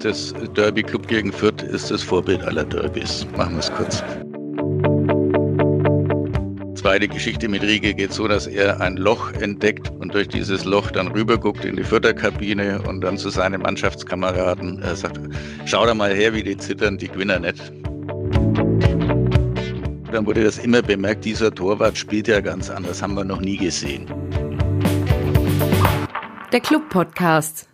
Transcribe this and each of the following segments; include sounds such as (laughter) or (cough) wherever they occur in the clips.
Das Derby Club gegen Fürth ist das Vorbild aller Derbys. Machen wir es kurz. Zweite Geschichte mit Riege geht so, dass er ein Loch entdeckt und durch dieses Loch dann rüberguckt in die Förderkabine und dann zu seinen Mannschaftskameraden äh, sagt, schau da mal her, wie die zittern, die Gewinner nicht. Dann wurde das immer bemerkt, dieser Torwart spielt ja ganz anders, haben wir noch nie gesehen. Der Club-Podcast.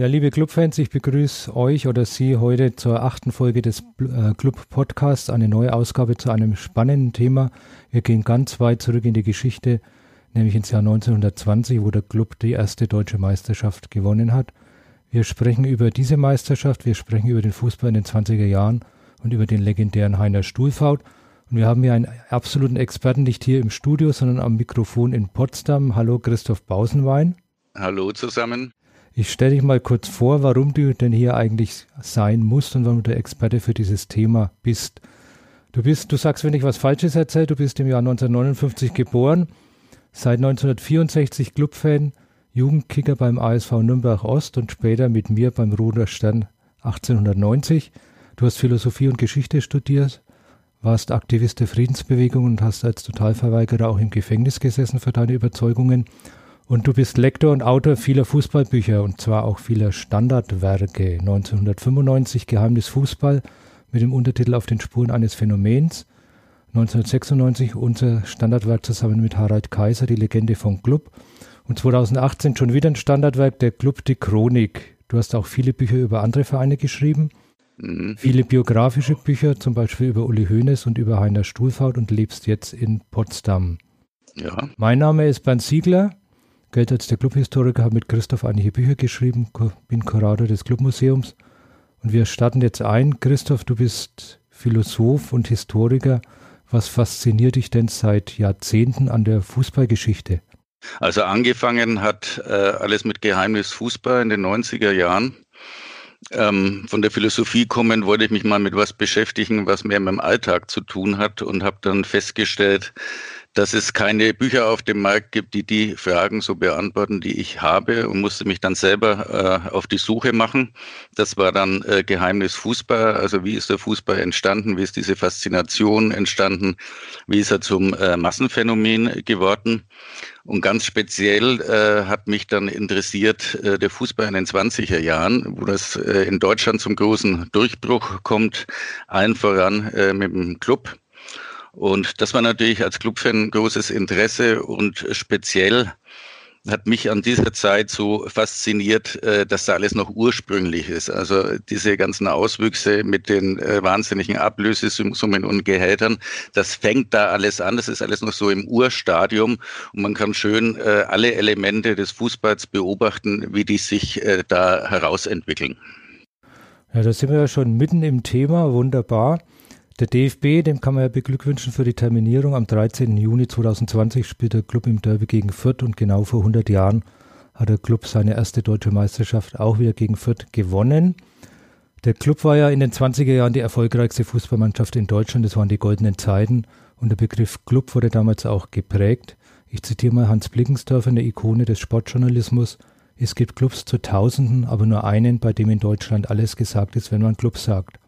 Ja, liebe Clubfans, ich begrüße euch oder Sie heute zur achten Folge des äh, Club-Podcasts, eine neue Ausgabe zu einem spannenden Thema. Wir gehen ganz weit zurück in die Geschichte, nämlich ins Jahr 1920, wo der Club die erste deutsche Meisterschaft gewonnen hat. Wir sprechen über diese Meisterschaft, wir sprechen über den Fußball in den 20er Jahren und über den legendären Heiner Stuhlfaut. Und wir haben hier einen absoluten Experten, nicht hier im Studio, sondern am Mikrofon in Potsdam. Hallo Christoph Bausenwein. Hallo zusammen. Ich stelle dich mal kurz vor, warum du denn hier eigentlich sein musst und warum du der Experte für dieses Thema bist. Du bist, du sagst, wenn ich was Falsches erzähle, du bist im Jahr 1959 geboren, seit 1964 Clubfan, Jugendkicker beim ASV Nürnberg Ost und später mit mir beim Roder Stern 1890. Du hast Philosophie und Geschichte studiert, warst Aktivist der Friedensbewegung und hast als Totalverweigerer auch im Gefängnis gesessen für deine Überzeugungen. Und du bist Lektor und Autor vieler Fußballbücher und zwar auch vieler Standardwerke. 1995 Geheimnis Fußball, mit dem Untertitel Auf den Spuren eines Phänomens. 1996 unser Standardwerk zusammen mit Harald Kaiser, die Legende vom Club. Und 2018 schon wieder ein Standardwerk, der Club Die Chronik. Du hast auch viele Bücher über andere Vereine geschrieben. Mhm. Viele biografische Bücher, zum Beispiel über Uli Hoeneß und über Heiner Stuhlfaut und lebst jetzt in Potsdam. Ja. Mein Name ist Bernd Siegler, gilt als der Clubhistoriker, habe mit Christoph einige Bücher geschrieben, bin Kurator des Clubmuseums und wir starten jetzt ein. Christoph, du bist Philosoph und Historiker. Was fasziniert dich denn seit Jahrzehnten an der Fußballgeschichte? Also angefangen hat äh, alles mit Geheimnis Fußball in den 90er Jahren. Ähm, von der Philosophie kommen wollte ich mich mal mit was beschäftigen, was mehr mit dem Alltag zu tun hat und habe dann festgestellt, dass es keine Bücher auf dem Markt gibt, die die Fragen so beantworten, die ich habe und musste mich dann selber äh, auf die Suche machen. Das war dann äh, Geheimnis Fußball. Also wie ist der Fußball entstanden? Wie ist diese Faszination entstanden? Wie ist er zum äh, Massenphänomen geworden? Und ganz speziell äh, hat mich dann interessiert äh, der Fußball in den 20er Jahren, wo das äh, in Deutschland zum großen Durchbruch kommt, allen voran äh, mit dem Club. Und das war natürlich als Clubfan großes Interesse und speziell hat mich an dieser Zeit so fasziniert, äh, dass da alles noch ursprünglich ist. Also diese ganzen Auswüchse mit den äh, wahnsinnigen Ablösesummen und Gehältern, das fängt da alles an. Das ist alles noch so im Urstadium und man kann schön äh, alle Elemente des Fußballs beobachten, wie die sich da herausentwickeln. Ja, da sind wir ja schon mitten im Thema. Wunderbar. Der DFB, dem kann man ja beglückwünschen für die Terminierung. Am 13. Juni 2020 spielt der Club im Derby gegen Fürth und genau vor 100 Jahren hat der Club seine erste deutsche Meisterschaft auch wieder gegen Fürth gewonnen. Der Club war ja in den 20er Jahren die erfolgreichste Fußballmannschaft in Deutschland. Das waren die goldenen Zeiten. Und der Begriff Club wurde damals auch geprägt. Ich zitiere mal Hans Blickensdorfer, eine Ikone des Sportjournalismus. Es gibt Clubs zu Tausenden, aber nur einen, bei dem in Deutschland alles gesagt ist, wenn man Club sagt.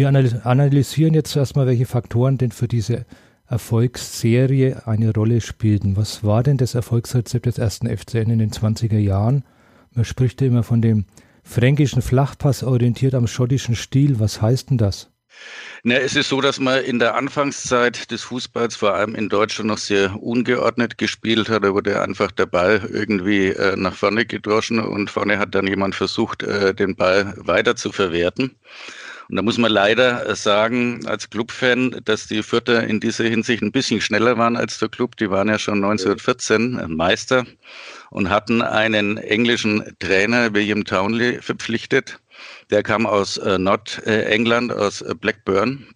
Wir analysieren jetzt erstmal, welche Faktoren denn für diese Erfolgsserie eine Rolle spielten. Was war denn das Erfolgsrezept des ersten FCN in den 20er Jahren? Man spricht ja immer von dem fränkischen Flachpass orientiert am schottischen Stil. Was heißt denn das? Na, es ist so, dass man in der Anfangszeit des Fußballs vor allem in Deutschland noch sehr ungeordnet gespielt hat. Da wurde einfach der Ball irgendwie äh, nach vorne gedroschen und vorne hat dann jemand versucht, äh, den Ball weiter zu verwerten. Und da muss man leider äh, sagen, als Clubfan, dass die Fürther in dieser Hinsicht ein bisschen schneller waren als der Club. Die waren ja schon 1914 Meister und hatten einen englischen Trainer, William Townley, verpflichtet. Der kam aus äh, Nordengland, aus äh, Blackburn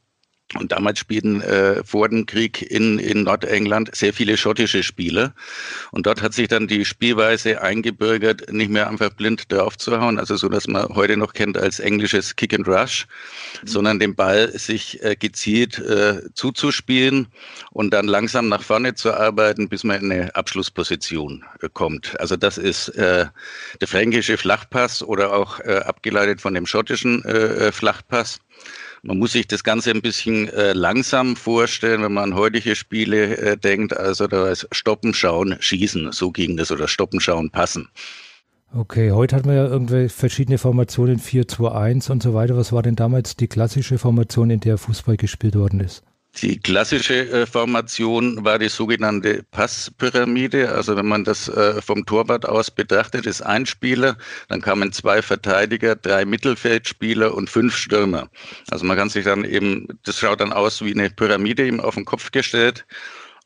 Und damals spielten äh, vor dem Krieg in, in Nordengland sehr viele schottische Spieler. Und dort hat sich dann die Spielweise eingebürgert, nicht mehr einfach blind drauf zu hauen, also so, dass man heute noch kennt als englisches Kick and Rush, mhm. sondern den Ball sich äh, gezielt äh, zuzuspielen und dann langsam nach vorne zu arbeiten, bis man in eine Abschlussposition äh, kommt. Also das ist äh, der fränkische Flachpass oder auch äh, abgeleitet von dem schottischen äh, Flachpass. Man muss sich das Ganze ein bisschen äh, langsam vorstellen, wenn man an heutige Spiele äh, denkt. Also da ist Stoppen, Schauen, Schießen. So ging das. Oder Stoppen, Schauen, Passen. Okay, heute hat man ja irgendwie verschiedene Formationen, 4-2-1 und so weiter. Was war denn damals die klassische Formation, in der Fußball gespielt worden ist? Die klassische äh, Formation war die sogenannte Passpyramide. Also wenn man das äh, vom Torwart aus betrachtet, ist ein Spieler, dann kamen zwei Verteidiger, drei Mittelfeldspieler und fünf Stürmer. Also man kann sich dann eben, das schaut dann aus wie eine Pyramide eben auf den Kopf gestellt.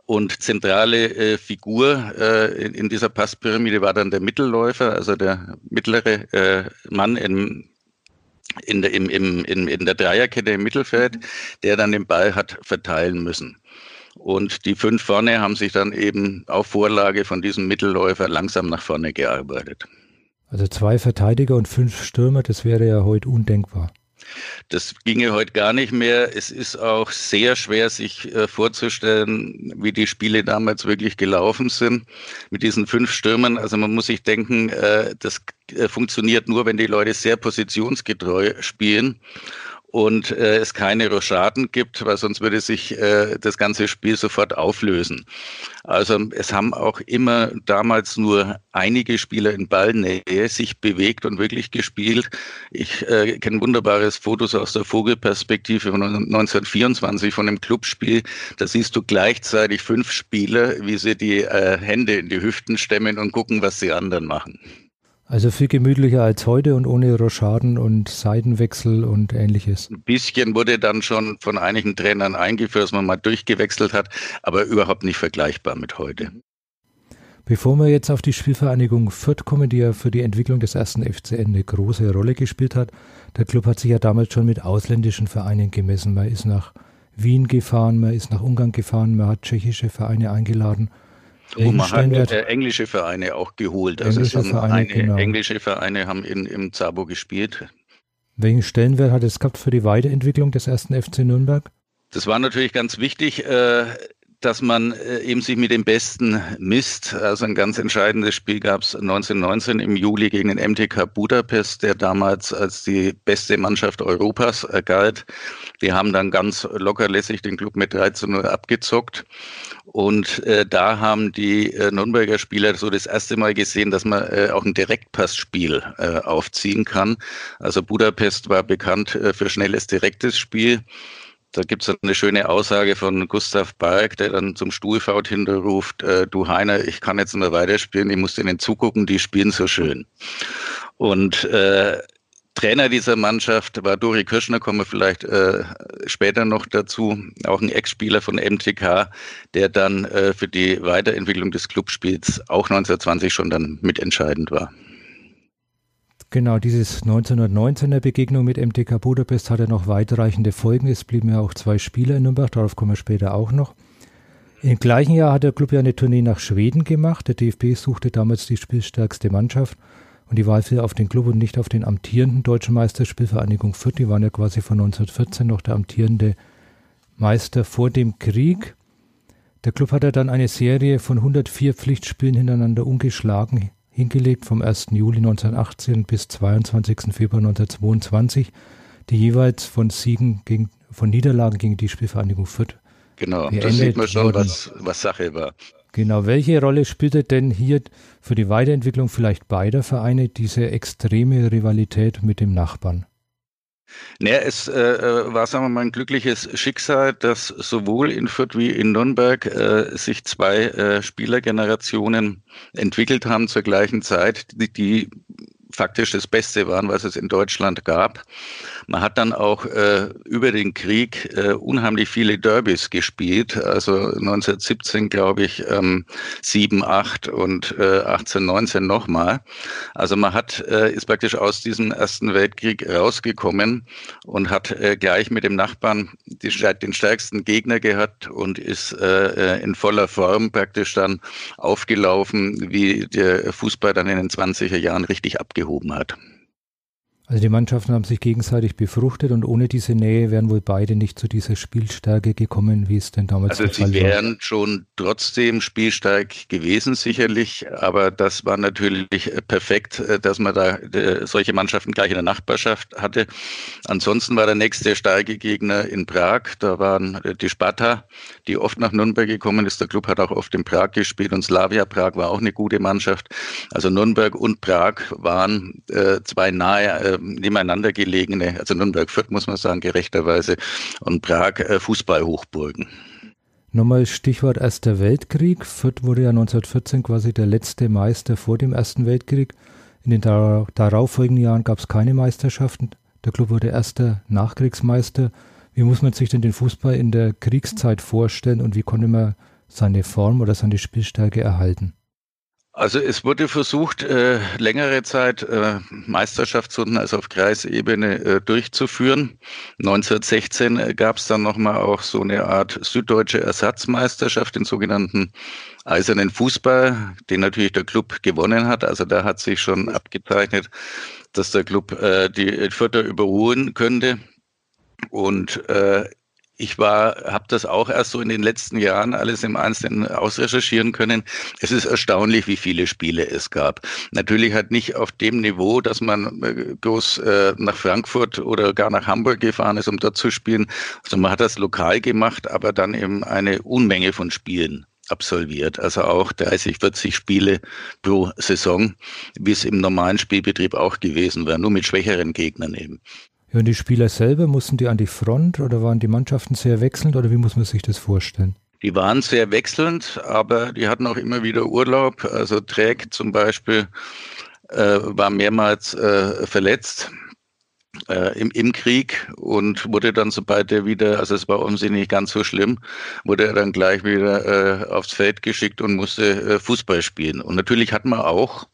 Und zentrale äh, Figur äh, in, in, dieser Passpyramide war dann der Mittelläufer, also der mittlere äh, Mann im in der, im, im, in, in der Dreierkette im Mittelfeld, mhm. der dann den Ball hat verteilen müssen. Und die fünf vorne haben sich dann eben auf Vorlage von diesem Mittelläufer langsam nach vorne gearbeitet. Also zwei Verteidiger und fünf Stürmer, das wäre ja heute undenkbar. Das ginge heute gar nicht mehr. Es ist auch sehr schwer, sich äh, vorzustellen, wie die Spiele damals wirklich gelaufen sind mit diesen fünf Stürmern. Also man muss sich denken, äh, das äh, funktioniert nur, wenn die Leute sehr positionsgetreu spielen und äh, es keine Rochaden gibt, weil sonst würde sich äh, das ganze Spiel sofort auflösen. Also es haben auch immer damals nur einige Spieler in Ballnähe sich bewegt und wirklich gespielt. Ich äh, kenne wunderbares Fotos aus der Vogelperspektive von 1924 von einem Clubspiel. Da siehst du gleichzeitig fünf Spieler, wie sie die äh, Hände in die Hüften stemmen und gucken, was die anderen machen. Also viel gemütlicher als heute und ohne Rochaden und Seitenwechsel und ähnliches. Ein bisschen wurde dann schon von einigen Trainern eingeführt, dass man mal durchgewechselt hat, aber überhaupt nicht vergleichbar mit heute. Bevor wir jetzt auf die Spielvereinigung Fürth kommen, die ja für die Entwicklung des ersten FCN eine große Rolle gespielt hat, der Club hat sich ja damals schon mit ausländischen Vereinen gemessen. Man ist nach Wien gefahren, man ist nach Ungarn gefahren, man hat tschechische Vereine eingeladen wo man hat äh, englische Vereine auch geholt. Also englische Vereine, genau. englische Vereine haben in, im Zabo gespielt. Welchen Stellenwert hat es gehabt für die Weiterentwicklung des ersten FC Nürnberg? Das war natürlich ganz wichtig. Äh, dass man äh, eben sich mit dem Besten misst. Also ein ganz entscheidendes Spiel gab es 1919 im Juli gegen den MTK Budapest, der damals als die beste Mannschaft Europas galt. Die haben dann ganz lockerlässig den Club mit 13 0 abgezockt. Und äh, da haben die äh, Nürnberger Spieler so das erste Mal gesehen, dass man äh, auch ein Direktpassspiel äh, aufziehen kann. Also Budapest war bekannt äh, für schnelles, direktes Spiel. Da gibt es eine schöne Aussage von Gustav Bark, der dann zum Stuhlfaut hinterruft, äh, du Heiner, ich kann jetzt mehr weiterspielen, ich muss denen zugucken, die spielen so schön. Und äh, Trainer dieser Mannschaft war Dori Kirschner, kommen wir vielleicht äh, später noch dazu, auch ein Ex-Spieler von MTK, der dann äh, für die Weiterentwicklung des Clubspiels auch 1920 schon dann mitentscheidend war. Genau, dieses 1919er Begegnung mit MTK Budapest hatte noch weitreichende Folgen. Es blieben ja auch zwei Spieler in Nürnberg, darauf kommen wir später auch noch. Im gleichen Jahr hat der Club ja eine Tournee nach Schweden gemacht. Der DFB suchte damals die spielstärkste Mannschaft und die Wahl fiel auf den Club und nicht auf den amtierenden deutschen Meister Spielvereinigung Fürth. Die waren ja quasi von 1914 noch der amtierende Meister vor dem Krieg. Der Club hat ja dann eine Serie von 104 Pflichtspielen hintereinander ungeschlagen hingelegt vom 1. Juli 1918 bis 22. Februar 1922, die jeweils von Siegen gegen, von Niederlagen gegen die Spielvereinigung Fürth. Genau, da sieht man schon, was, was Sache war. Genau, welche Rolle spielte denn hier für die Weiterentwicklung vielleicht beider Vereine diese extreme Rivalität mit dem Nachbarn? Naja, es äh, äh, war, sagen wir mal, ein glückliches Schicksal, dass sowohl in Fürth wie in Nürnberg äh, sich zwei äh, Spielergenerationen entwickelt haben zur gleichen Zeit, die, die faktisch das Beste waren, was es in Deutschland gab. Man hat dann auch äh, über den Krieg äh, unheimlich viele Derbys gespielt. Also 1917, glaube ich, ähm, 7, 8 und äh, 18, 19 nochmal. Also man hat, äh, ist praktisch aus diesem Ersten Weltkrieg rausgekommen und hat äh, gleich mit dem Nachbarn die, den stärksten Gegner gehabt und ist äh, äh, in voller Form praktisch dann aufgelaufen, wie der Fußball dann in den 20er Jahren richtig abgehoben hat. Also die Mannschaften haben sich gegenseitig befruchtet und ohne diese Nähe wären wohl beide nicht zu dieser Spielstärke gekommen, wie es denn damals also sie wären schon trotzdem spielstark gewesen sicherlich, aber das war natürlich perfekt, dass man da äh, solche Mannschaften gleich in der Nachbarschaft hatte. Ansonsten war der nächste starke Gegner in Prag, da waren die Sparta, die oft nach Nürnberg gekommen ist. Der Club hat auch oft in Prag gespielt und Slavia Prag war auch eine gute Mannschaft. Also Nürnberg und Prag waren äh, zwei nahe nebeneinander gelegene, also Nürnberg Fürth muss man sagen, gerechterweise, und Prag äh, Fußballhochburgen. Nochmal Stichwort Erster Weltkrieg. Fürth wurde ja 1914 quasi der letzte Meister vor dem Ersten Weltkrieg. In den darauffolgenden Jahren gab es keine Meisterschaften. Der Club wurde erster Nachkriegsmeister. Wie muss man sich denn den Fußball in der Kriegszeit vorstellen und wie konnte man seine Form oder seine Spielstärke erhalten? Also es wurde versucht, äh, längere Zeit äh, Meisterschaftsrunden also auf Kreisebene äh, durchzuführen. 1916 äh, gab es dann nochmal auch so eine Art süddeutsche Ersatzmeisterschaft, den sogenannten Eisernen Fußball, den natürlich der Club gewonnen hat. Also da hat sich schon abgezeichnet, dass der Club äh, die Vierter überholen könnte. Und äh, ich war, habe das auch erst so in den letzten Jahren alles im Einzelnen ausrecherchieren können. Es ist erstaunlich, wie viele Spiele es gab. Natürlich halt nicht auf dem Niveau, dass man äh, groß äh, nach Frankfurt oder gar nach Hamburg gefahren ist, um dort zu spielen. Also man hat das lokal gemacht, aber dann eben eine Unmenge von Spielen absolviert. Also auch 30, 40 Spiele pro Saison, wie es im normalen Spielbetrieb auch gewesen wäre, nur mit schwächeren Gegnern eben. Ja, und die Spieler selber, mussten die an die Front oder waren die Mannschaften sehr wechselnd oder wie muss man sich das vorstellen? Die waren sehr wechselnd, aber die hatten auch immer wieder Urlaub. Also Träg zum Beispiel äh, war mehrmals äh, verletzt äh, im, im Krieg und wurde dann, sobald er wieder, also es war sie nicht ganz so schlimm, wurde er dann gleich wieder äh, aufs Feld geschickt und musste äh, Fußball spielen. Und natürlich hat man auch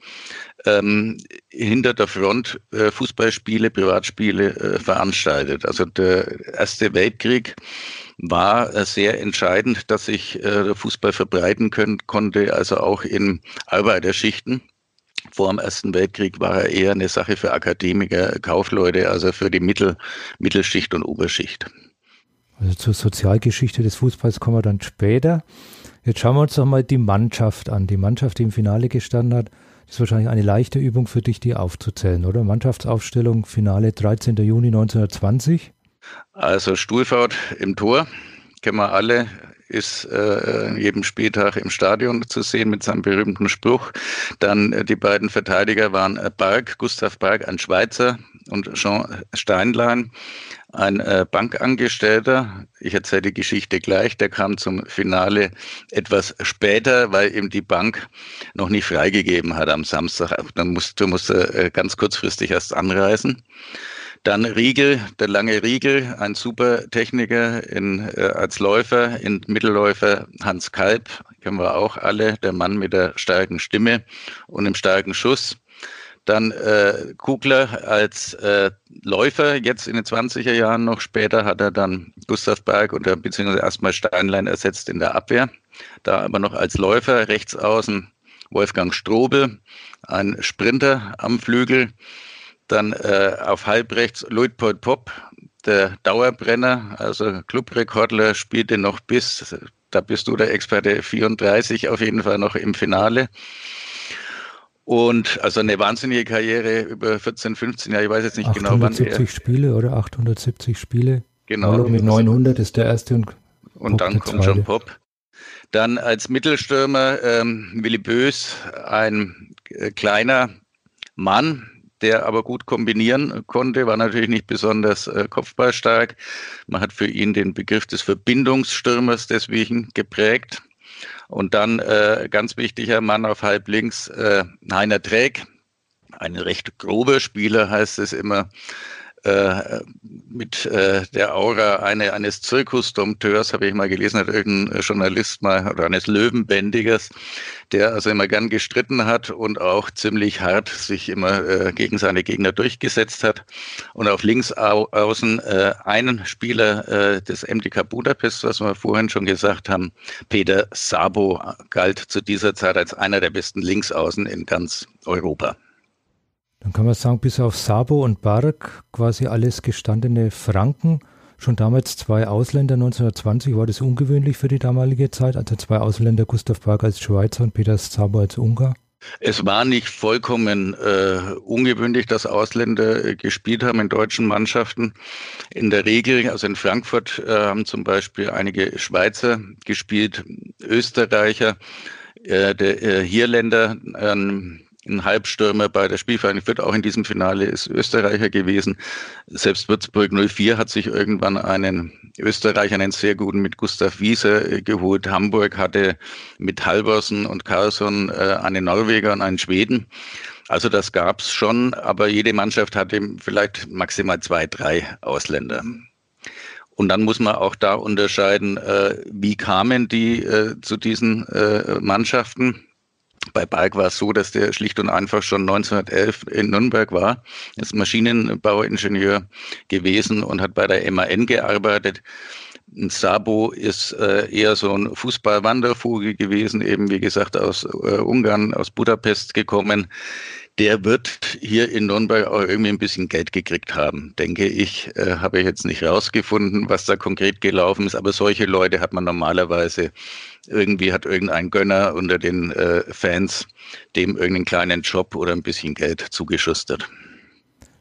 ähm, hinter der Front äh, Fußballspiele, Privatspiele äh, veranstaltet. Also der Erste Weltkrieg war äh, sehr entscheidend, dass sich äh, der Fußball verbreiten können, konnte, also auch in Arbeiterschichten. Vor dem Ersten Weltkrieg war er eher eine Sache für Akademiker, Kaufleute, also für die Mittel, Mittelschicht und Oberschicht. Also zur Sozialgeschichte des Fußballs kommen wir dann später. Jetzt schauen wir uns doch mal die Mannschaft an. Die Mannschaft, die im Finale gestanden hat, das ist wahrscheinlich eine leichte Übung für dich, die aufzuzählen, oder? Mannschaftsaufstellung, Finale 13. Juni 1920. Also Stuhlfahrt im Tor, kennen wir alle, ist äh, jedem Spieltag im Stadion zu sehen mit seinem berühmten Spruch. Dann äh, die beiden Verteidiger waren Bark, Gustav Bark, ein Schweizer und Jean Steinlein, ein äh, Bankangestellter. Ich erzähle die Geschichte gleich. Der kam zum Finale etwas später, weil ihm die Bank noch nicht freigegeben hat am Samstag. Dann musste, musste äh, ganz kurzfristig erst anreisen. Dann Riegel, der lange Riegel, ein super Techniker in, äh, als Läufer, in Mittelläufer Hans Kalb, kennen wir auch alle, der Mann mit der starken Stimme und dem starken Schuss. Dann äh, Kugler als äh, Läufer, jetzt in den 20er Jahren noch. Später hat er dann Gustav Berg oder beziehungsweise erstmal Steinlein ersetzt in der Abwehr. Da aber noch als Läufer rechts außen Wolfgang Strobel, ein Sprinter am Flügel. Dann äh, auf halbrechts Luitpold Popp, der Dauerbrenner, also Clubrekordler, spielte noch bis, da bist du der Experte, 34 auf jeden Fall noch im Finale. Und also eine wahnsinnige Karriere über 14, 15 Jahre, ich weiß jetzt nicht genau wann. 870 Spiele oder 870 Spiele. Genau. Mit 900 ist der erste und Und dann kommt John Pop. Dann als Mittelstürmer ähm, Willi Bös, ein äh, kleiner Mann, der aber gut kombinieren konnte, war natürlich nicht besonders äh, kopfballstark. Man hat für ihn den Begriff des Verbindungsstürmers deswegen geprägt. Und dann äh, ganz wichtiger Mann auf halb links, äh, Heiner Träg, ein recht grober Spieler heißt es immer, äh, mit äh, der Aura eine, eines Zirkusdompteurs, habe ich mal gelesen, hat irgendein Journalist mal, oder eines Löwenbändigers, der also immer gern gestritten hat und auch ziemlich hart sich immer äh, gegen seine Gegner durchgesetzt hat. Und auf links au außen äh, einen Spieler äh, des MDK Budapest, was wir vorhin schon gesagt haben, Peter Sabo, galt zu dieser Zeit als einer der besten Linksaußen in ganz Europa. Dann kann man sagen, bis auf Sabo und Bark quasi alles gestandene Franken. Schon damals zwei Ausländer, 1920 war das ungewöhnlich für die damalige Zeit, also zwei Ausländer, Gustav Bark als Schweizer und Peter Sabo als Ungar. Es war nicht vollkommen äh, ungewöhnlich, dass Ausländer äh, gespielt haben in deutschen Mannschaften. In der Regel, also in Frankfurt äh, haben zum Beispiel einige Schweizer gespielt, Österreicher, äh, der äh, Hierländer, ähm, ein Halbstürmer bei der Spielvereinigung Fürth, auch in diesem Finale ist Österreicher gewesen. Selbst Würzburg 04 hat sich irgendwann einen Österreicher, einen sehr guten mit Gustav Wiese äh, geholt. Hamburg hatte mit Halvorsen und Carlsson äh, einen Norweger und einen Schweden. Also das gab's schon, aber jede Mannschaft hatte vielleicht maximal zwei, drei Ausländer. Und dann muss man auch da unterscheiden, äh, wie kamen die zu diesen Mannschaften. Bei Balk war es so, dass der schlicht und einfach schon 1911 in Nürnberg war, ist Maschinenbauingenieur gewesen und hat bei der MAN gearbeitet. Sabo ist äh, eher so ein Fußballwandervogel gewesen, eben wie gesagt aus äh, Ungarn, aus Budapest gekommen der wird hier in Nürnberg auch irgendwie ein bisschen Geld gekriegt haben, denke ich. Äh, habe ich jetzt nicht rausgefunden, was da konkret gelaufen ist, aber solche Leute hat man normalerweise irgendwie hat irgendein Gönner unter den äh, Fans dem irgendeinen kleinen Job oder ein bisschen Geld zugeschustert.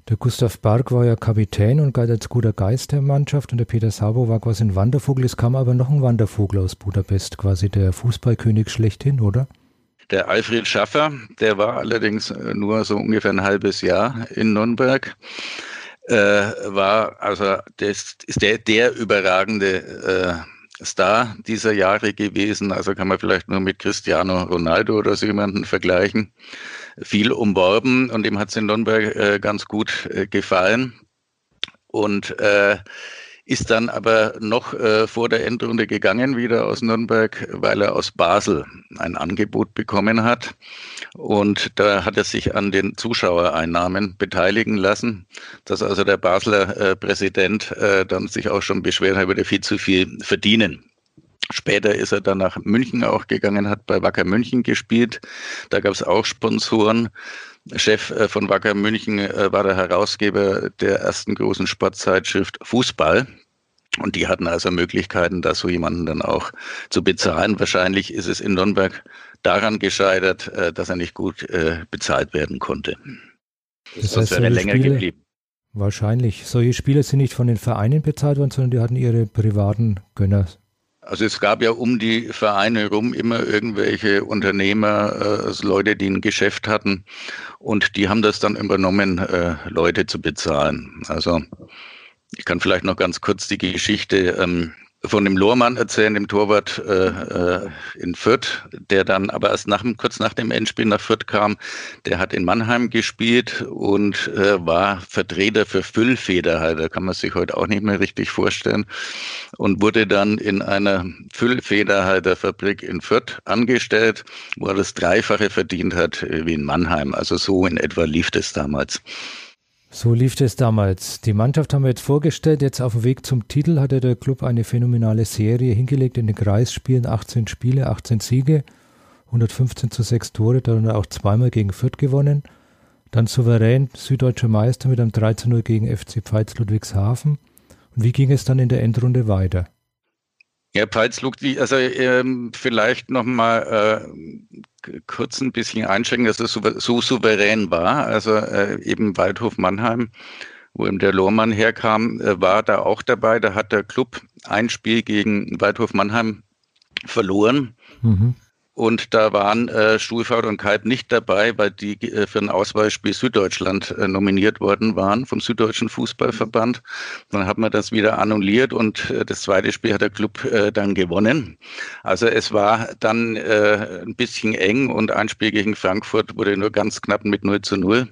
Der Gustav Bark war ja Kapitän und galt als guter Geist der Mannschaft und der Peter Sabo war quasi ein Wandervogel. Es kam aber noch ein Wandervogel aus Budapest, quasi der Fußballkönig schlechthin, oder? Der Alfred Schaffer, der war allerdings äh, nur so ungefähr ein halbes Jahr in Nürnberg, äh, war also das ist der, der überragende äh, Star dieser Jahre gewesen. Also kann man vielleicht nur mit Cristiano Ronaldo oder so jemanden vergleichen. Viel umworben und ihm hat es in Nürnberg äh, ganz gut äh, gefallen. Und äh, ist dann aber noch äh, vor der Endrunde gegangen, wieder aus Nürnberg, weil er aus Basel ein Angebot bekommen hat. Und da hat er sich an den Zuschauereinnahmen beteiligen lassen, dass also der Basler äh, Präsident äh, dann sich auch schon beschwert hat, würde viel zu viel verdienen. Später ist er dann nach München auch gegangen, hat bei Wacker München gespielt. Da gab es auch Sponsoren. Chef äh, von Wacker München äh, war der Herausgeber der ersten großen Sportzeitschrift Fußball. Und die hatten also Möglichkeiten, da so jemanden dann auch zu bezahlen. Wahrscheinlich ist es in Nürnberg daran gescheitert, äh, dass er nicht gut bezahlt werden konnte. Das heißt, wäre länger Spiele, geblieben. Wahrscheinlich. Solche Spieler sind nicht von den Vereinen bezahlt worden, sondern die hatten ihre privaten Gönner also es gab ja um die Vereine rum immer irgendwelche Unternehmer, äh, Leute, die ein Geschäft hatten und die haben das dann übernommen, äh, Leute zu bezahlen. Also ich kann vielleicht noch ganz kurz die Geschichte ähm, von dem Lohrmann erzählen, dem Torwart äh, äh, in Fürth, der dann aber erst nach, kurz nach dem Endspiel nach Fürth kam. Der hat in Mannheim gespielt und äh, war Vertreter für Füllfederhalter, kann man sich heute auch nicht mehr richtig vorstellen, und wurde dann in einer Füllfederhalterfabrik in Fürth angestellt, wo er das Dreifache verdient hat wie in Mannheim. Also so in etwa lief das damals. So lief es damals. Die Mannschaft haben wir jetzt vorgestellt. Jetzt auf dem Weg zum Titel hatte der Club eine phänomenale Serie hingelegt in den Kreisspielen. 18 Spiele, 18 Siege, 115 zu 6 Tore, darunter auch zweimal gegen Fürth gewonnen. Dann souverän süddeutscher Meister mit einem 13-0 gegen FC Pfalz Ludwigshafen. Und wie ging es dann in der Endrunde weiter? Ja, Pfalz Ludwig, also ähm, vielleicht nochmal äh, kurz ein bisschen einschränken, dass es so, so souverän war. Also äh, eben Waldhof Mannheim, wo eben der Lohmann herkam, äh, war da auch dabei. Da hat der Club ein Spiel gegen Waldhof Mannheim verloren. Mhm. Und da waren äh, Schulfahrt und Kalb nicht dabei, weil die äh, für ein Auswahlspiel Süddeutschland äh, nominiert worden waren vom Süddeutschen Fußballverband. Dann hat man das wieder annulliert und äh, das zweite Spiel hat der Club äh, dann gewonnen. Also es war dann äh, ein bisschen eng und ein Spiel gegen Frankfurt wurde nur ganz knapp mit 0 zu 0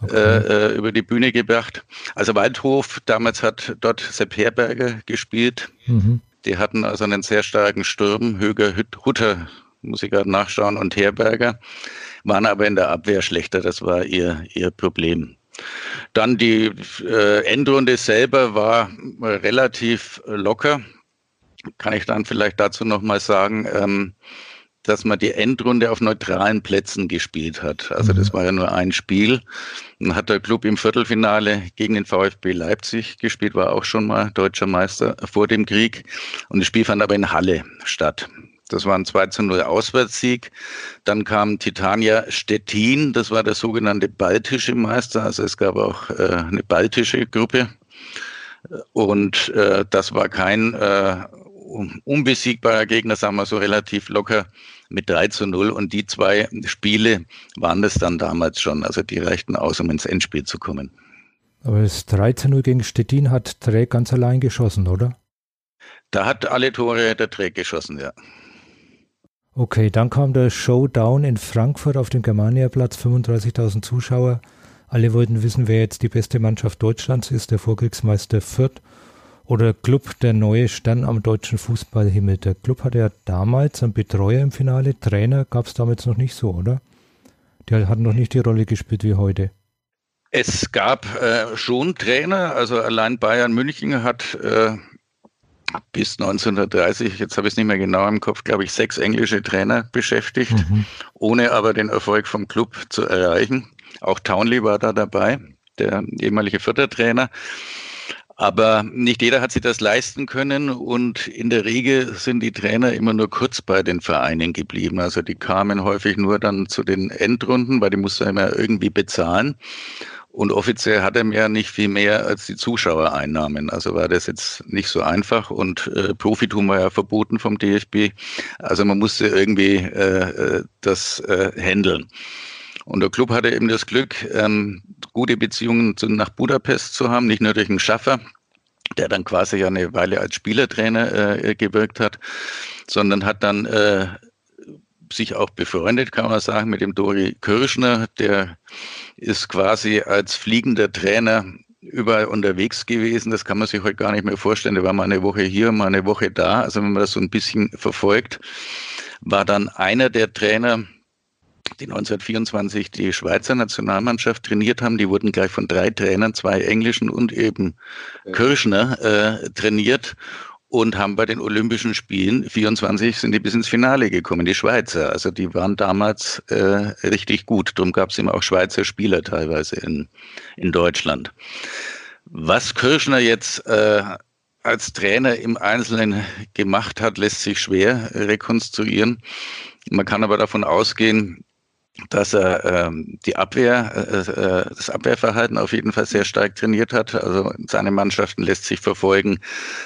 okay. äh, über die Bühne gebracht. Also Waldhof, damals hat dort Sepp Herberger gespielt. Mhm. Die hatten also einen sehr starken Sturm. Höger, Hutter, muss ich gerade nachschauen, und Herberger waren aber in der Abwehr schlechter. Das war ihr, ihr Problem. Dann die äh, Endrunde selber war relativ locker. Kann ich dann vielleicht dazu nochmal sagen, ähm, dass man die Endrunde auf neutralen Plätzen gespielt hat. Also das mhm. war ja nur ein Spiel. Dann hat der Club im Viertelfinale gegen den VfB Leipzig gespielt, war auch schon mal deutscher Meister vor dem Krieg. Und das Spiel fand aber in Halle statt. Das war ein 2 zu 0 Auswärtssieg. Dann kam Titania Stettin, das war der sogenannte baltische Meister. Also es gab auch äh, eine baltische Gruppe. Und äh, das war kein äh, unbesiegbarer Gegner, sagen wir so relativ locker mit 3 zu 0. Und die zwei Spiele waren es dann damals schon. Also die reichten aus, um ins Endspiel zu kommen. Aber das 3 zu 0 gegen Stettin hat Träg ganz allein geschossen, oder? Da hat alle Tore der Träg geschossen, ja. Okay, dann kam der Showdown in Frankfurt auf dem Germaniaplatz, 35.000 Zuschauer. Alle wollten wissen, wer jetzt die beste Mannschaft Deutschlands ist, der Vorkriegsmeister Fürth oder Club der neue Stern am deutschen Fußballhimmel. Der Club hatte ja damals einen Betreuer im Finale, Trainer gab es damals noch nicht so, oder? Der hat noch nicht die Rolle gespielt wie heute. Es gab äh, schon Trainer, also allein Bayern München hat äh, bis 1930, jetzt habe ich es nicht mehr genau im Kopf, glaube ich, sechs englische Trainer beschäftigt, mhm. ohne aber den Erfolg vom Club zu erreichen. Auch Townley war da dabei, der ehemalige Vierter-Trainer. Aber nicht jeder hat sich das leisten können und in der Regel sind die Trainer immer nur kurz bei den Vereinen geblieben. Also die kamen häufig nur dann zu den Endrunden, weil die musste immer irgendwie bezahlen. Und offiziell hat er mir nicht viel mehr als die Zuschauereinnahmen. Also war das jetzt nicht so einfach und äh, Profitum war ja verboten vom DFB. Also man musste irgendwie äh, äh, das äh, handeln. Und der Club hatte eben das Glück, ähm, gute Beziehungen zu, nach Budapest zu haben, nicht nur durch einen Schaffer, der dann quasi ja eine Weile als Spielertrainer äh, gewirkt hat, sondern hat dann äh, sich auch befreundet, kann man sagen, mit dem Dori Kirschner, der ist quasi als fliegender Trainer überall unterwegs gewesen. Das kann man sich heute gar nicht mehr vorstellen. Der war mal eine Woche hier, mal eine Woche da. Also wenn man das so ein bisschen verfolgt, war dann einer der Trainer, die 1924 die Schweizer Nationalmannschaft trainiert haben. Die wurden gleich von drei Trainern, zwei englischen und eben Kirschner, äh, trainiert und haben bei den Olympischen Spielen 24 sind die bis ins Finale gekommen, die Schweizer. Also die waren damals äh, richtig gut. Darum gab es immer auch Schweizer Spieler teilweise in, in Deutschland. Was Kirschner jetzt äh, als Trainer im Einzelnen gemacht hat, lässt sich schwer rekonstruieren. Man kann aber davon ausgehen, dass er ähm, die Abwehr, äh, äh, das Abwehrverhalten auf jeden Fall sehr stark trainiert hat. Also seine Mannschaften lässt sich verfolgen,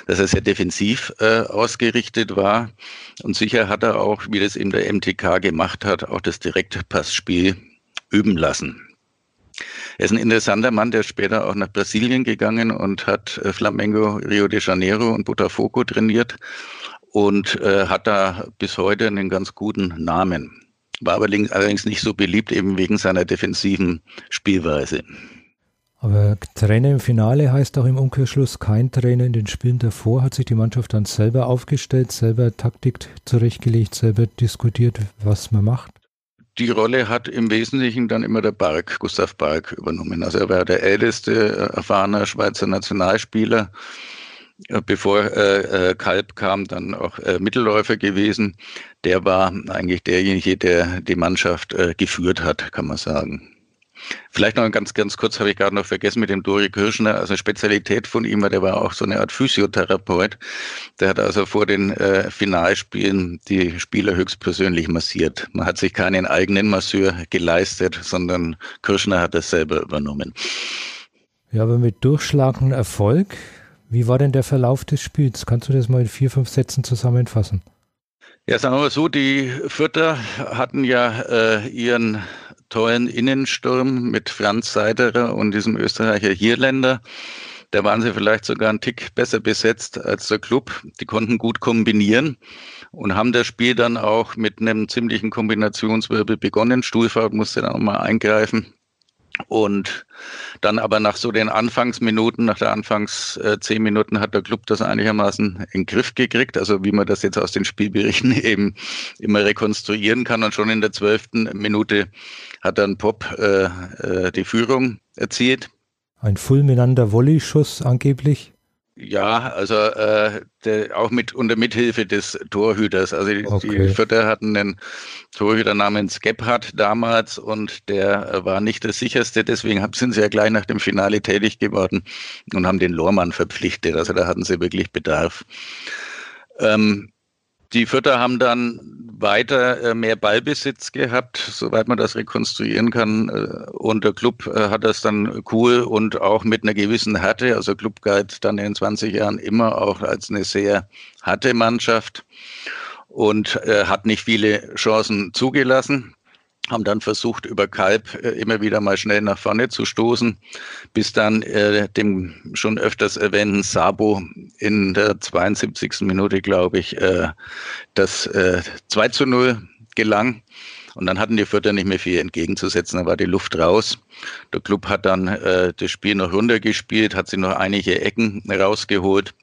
dass er sehr defensiv äh, ausgerichtet war. Und sicher hat er auch, wie das eben der MTK gemacht hat, auch das Direktpassspiel üben lassen. Er ist ein interessanter Mann, der später auch nach Brasilien gegangen und hat äh, Flamengo, Rio de Janeiro und Botafogo trainiert und äh, hat da bis heute einen ganz guten Namen. War aber allerdings nicht so beliebt, eben wegen seiner defensiven Spielweise. Aber Trainer im Finale heißt auch im Umkehrschluss kein Trainer in den Spielen davor. Hat sich die Mannschaft dann selber aufgestellt, selber Taktik zurechtgelegt, selber diskutiert, was man macht? Die Rolle hat im Wesentlichen dann immer der Bark, Gustav Bark, übernommen. Also er war der älteste erfahrene Schweizer Nationalspieler äh, bevor äh, äh, Kalb kam, dann auch äh, Mittelläufer gewesen. Der war eigentlich derjenige, der die Mannschaft äh, geführt hat, kann man sagen. Vielleicht noch ganz, ganz kurz, habe ich gerade noch vergessen mit dem Dori Kirschner. Also Spezialität von ihm war, der war auch so eine Art Physiotherapeut. Der hat also vor den äh, Finalspielen die Spieler höchstpersönlich massiert. Man hat sich keinen eigenen Masseur geleistet, sondern Kirschner hat das selber übernommen. Ja, aber mit durchschlagendem Erfolg wie war denn der Verlauf des Spiels? Kannst du das mal in vier, fünf Sätzen zusammenfassen? Ja, sagen wir mal so, die Vierter hatten ja äh, ihren tollen Innensturm mit Franz Seiderer und diesem Österreicher Hierländer. Da waren sie vielleicht sogar einen Tick besser besetzt als der Club. Die konnten gut kombinieren und haben das Spiel dann auch mit einem ziemlichen Kombinationswirbel begonnen. Stuhlfahrt musste dann auch mal eingreifen Und dann aber nach so den Anfangsminuten, nach der Anfangs äh, zehn Minuten hat der Club das einigermaßen in den Griff gekriegt. Also wie man das jetzt aus den Spielberichten (laughs) eben immer rekonstruieren kann. Und schon in der zwölften Minute hat dann Pop äh, äh, die Führung erzielt. Ein fulminanter Volley-Schuss angeblich. Ja, also äh, der, auch mit unter Mithilfe des Torhüters. Also die, okay. die Vierter hatten einen Torhüter namens Gebhardt damals und der äh, war nicht der sicherste. Deswegen sind sie ja gleich nach dem Finale tätig geworden und haben den Lohrmann verpflichtet. Also da hatten sie wirklich Bedarf. Ähm, die Vierter haben dann weiter äh, mehr Ballbesitz gehabt, soweit man das rekonstruieren kann. Äh, und der Club äh, hat das dann cool und auch mit einer gewissen Härte. Also Club galt dann in 20 Jahren immer auch als eine sehr harte Mannschaft und hat nicht viele Chancen zugelassen haben dann versucht, über Kalb äh, immer wieder mal schnell nach vorne zu stoßen, bis dann äh, dem schon öfters erwähnten Sabo in der 72. Minute, glaube ich, äh, das äh, 2 zu 0 gelang. Und dann hatten die Vierter nicht mehr viel entgegenzusetzen, da war die Luft raus. Der Club hat dann äh, das Spiel noch runtergespielt, hat sie noch einige Ecken rausgeholt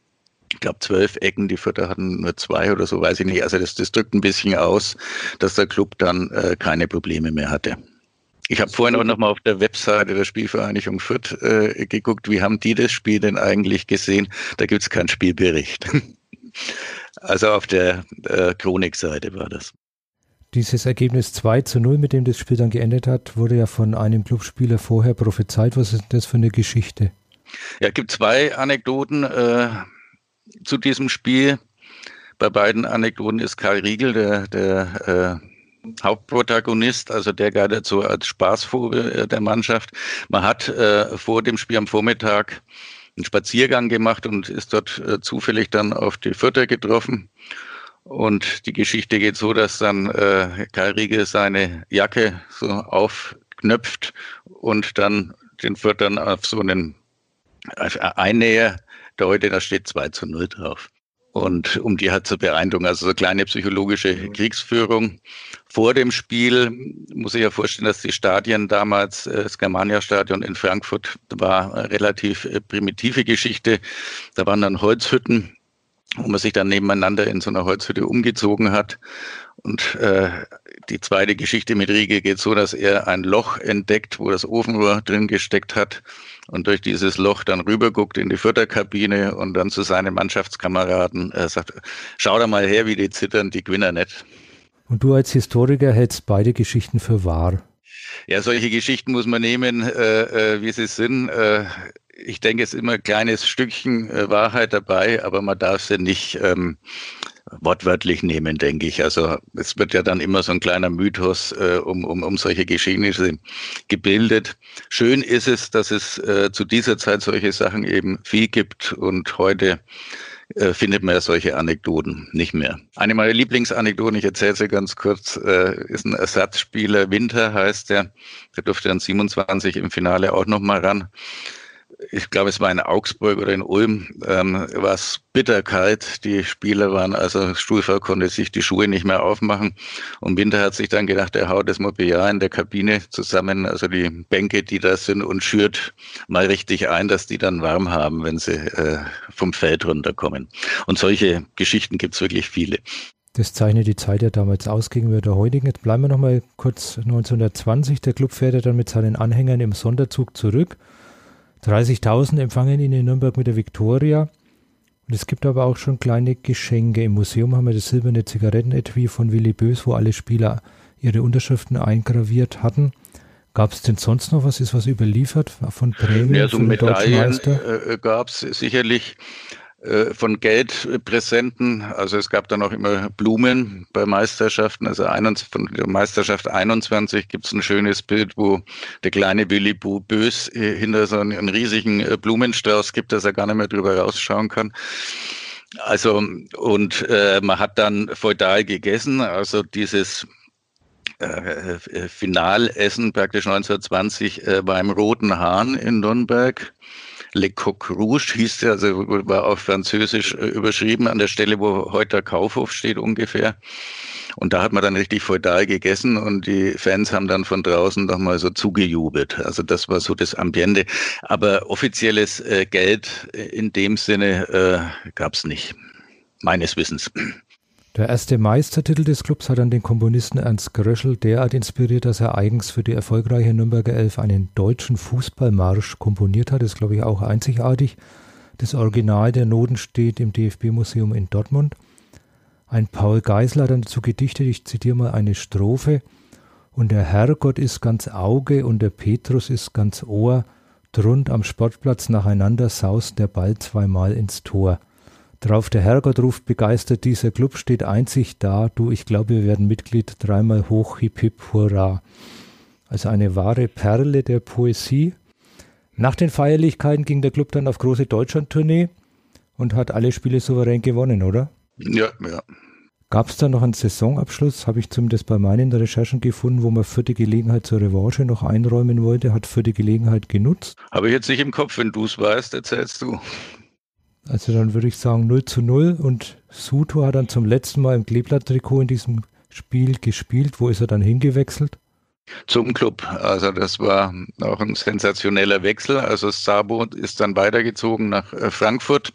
ich glaube, zwölf Ecken, die Vierter hatten nur zwei oder so, weiß ich nicht. Also das, das drückt ein bisschen aus, dass der Club dann äh, keine Probleme mehr hatte. Ich habe vorhin auch nochmal auf der Webseite der Spielvereinigung Fürth äh, geguckt, wie haben die das Spiel denn eigentlich gesehen? Da gibt es keinen Spielbericht. (laughs) also auf der äh, Chronikseite war das. Dieses Ergebnis 2 zu 0, mit dem das Spiel dann geendet hat, wurde ja von einem Clubspieler vorher prophezeit. Was ist das für eine Geschichte? Ja, es gibt zwei Anekdoten. Zu diesem Spiel. Bei beiden Anekdoten ist Karl Riegel der, der äh, Hauptprotagonist, also der galt dazu als Spaßvogel äh, der Mannschaft. Man hat äh, vor dem Spiel am Vormittag einen Spaziergang gemacht und ist dort äh, zufällig dann auf die Vierter getroffen. Und die Geschichte geht so, dass dann äh, Karl Riegel seine Jacke so aufknöpft und dann den Viertern auf so einen äh, Einnäher der heute, da steht 2 zu 0 drauf. Und um die halt zu beeindrucken, also so kleine psychologische mhm. Kriegsführung. Vor dem Spiel muss ich ja vorstellen, dass die Stadien damals, äh, das Germania-Stadion in Frankfurt war eine relativ äh, primitive Geschichte. Da waren dann Holzhütten, wo man sich dann nebeneinander in so einer Holzhütte umgezogen hat. Und äh, die zweite Geschichte mit Riege geht so, dass er ein Loch entdeckt, wo das Ofenrohr drin gesteckt hat und durch dieses Loch dann rüberguckt in die Förderkabine und dann zu seinen Mannschaftskameraden äh, sagt, schau da mal her, wie die zittern, die Gewinner nicht. Und du als Historiker hältst beide Geschichten für wahr? Ja, solche Geschichten muss man nehmen, äh, äh, wie sie sind. Äh, ich denke, es ist immer ein kleines Stückchen äh, Wahrheit dabei, aber man darf sie nicht ähm, wortwörtlich nehmen, denke ich. Also es wird ja dann immer so ein kleiner Mythos äh, um, um, um solche Geschehnisse gebildet. Schön ist es, dass es äh, zu dieser Zeit solche Sachen eben viel gibt und heute äh, findet man ja solche Anekdoten nicht mehr. Eine meiner Lieblingsanekdoten, ich erzähle sie ganz kurz, äh, ist ein Ersatzspieler, Winter heißt der, der durfte dann 27 im Finale auch nochmal ran ich glaube, es war in Augsburg oder in Ulm, ähm, war es bitterkalt. Die Spieler waren, also Stuhlfall konnte sich die Schuhe nicht mehr aufmachen. Und Winter hat sich dann gedacht, er haut das Mobiliar in der Kabine zusammen, also die Bänke, die da sind, und schürt mal richtig ein, dass die dann warm haben, wenn sie äh, vom Feld runterkommen. Und solche Geschichten gibt es wirklich viele. Das zeichnet die Zeit ja damals aus gegenüber der heutigen. Jetzt bleiben wir nochmal kurz 1920. Der Club fährt ja dann mit seinen Anhängern im Sonderzug zurück. 30.000 empfangen ihn in Nürnberg mit der Viktoria. Und es gibt aber auch schon kleine Geschenke. Im Museum haben wir das silberne Zigarettenetui von Willy Bös, wo alle Spieler ihre Unterschriften eingraviert hatten. Gab es denn sonst noch was? Ist was überliefert von Prämien? Ja, so Medaillen äh, gab es sicherlich. Äh, von Geldpräsenten. Also es gab dann auch immer Blumen bei Meisterschaften. Also von der Meisterschaft 21 gibt es ein schönes Bild, wo der kleine Willy Bös hinter so einen, riesigen äh, Blumenstrauß gibt, dass er gar nicht mehr drüber rausschauen kann. Also und äh, man hat dann feudal gegessen, also dieses äh, Finalessen praktisch 1920 äh, beim Roten Hahn in Nürnberg Le Coq Rouge hieß der, also war auf Französisch äh, überschrieben an der Stelle, wo heute der Kaufhof steht ungefähr. Und da hat man dann richtig feudal gegessen und die Fans haben dann von draußen nochmal so zugejubelt. Also das war so das Ambiente. Aber offizielles äh, Geld in dem Sinne äh, gab es nicht, meines Wissens. Der erste Meistertitel des Clubs hat dann den Komponisten Ernst Gröschel derart inspiriert, dass er eigens für die erfolgreiche Nürnberger Elf einen deutschen Fußballmarsch komponiert hat. Das ist, glaube ich, auch einzigartig. Das Original der Noten steht im DFB-Museum in Dortmund. Ein Paul Geisler hat dann dazu gedichtet, ich zitiere mal eine Strophe. Und der Herrgott ist ganz Auge und der Petrus ist ganz Ohr. Drund am Sportplatz nacheinander saust der Ball zweimal ins Tor. Drauf der Herrgott ruft begeistert, dieser Club steht einzig da, du, ich glaube, wir werden Mitglied, dreimal hoch, hip hip, hurra. Also eine wahre Perle der Poesie. Nach den Feierlichkeiten ging der Club dann auf große Deutschlandtournee und hat alle Spiele souverän gewonnen, oder? Ja, ja. Gab es da noch einen Saisonabschluss, habe ich zumindest bei meinen Recherchen gefunden, wo man für die Gelegenheit zur Revanche noch einräumen wollte, hat für die Gelegenheit genutzt? Habe ich jetzt nicht im Kopf, wenn du es weißt, erzählst du. Also dann würde ich sagen 0 zu 0 und Suto hat dann zum letzten Mal im Kleeblatt-Trikot in diesem Spiel gespielt. Wo ist er dann hingewechselt? Zum Club. Also das war auch ein sensationeller Wechsel. Also Sabo ist dann weitergezogen nach äh, Frankfurt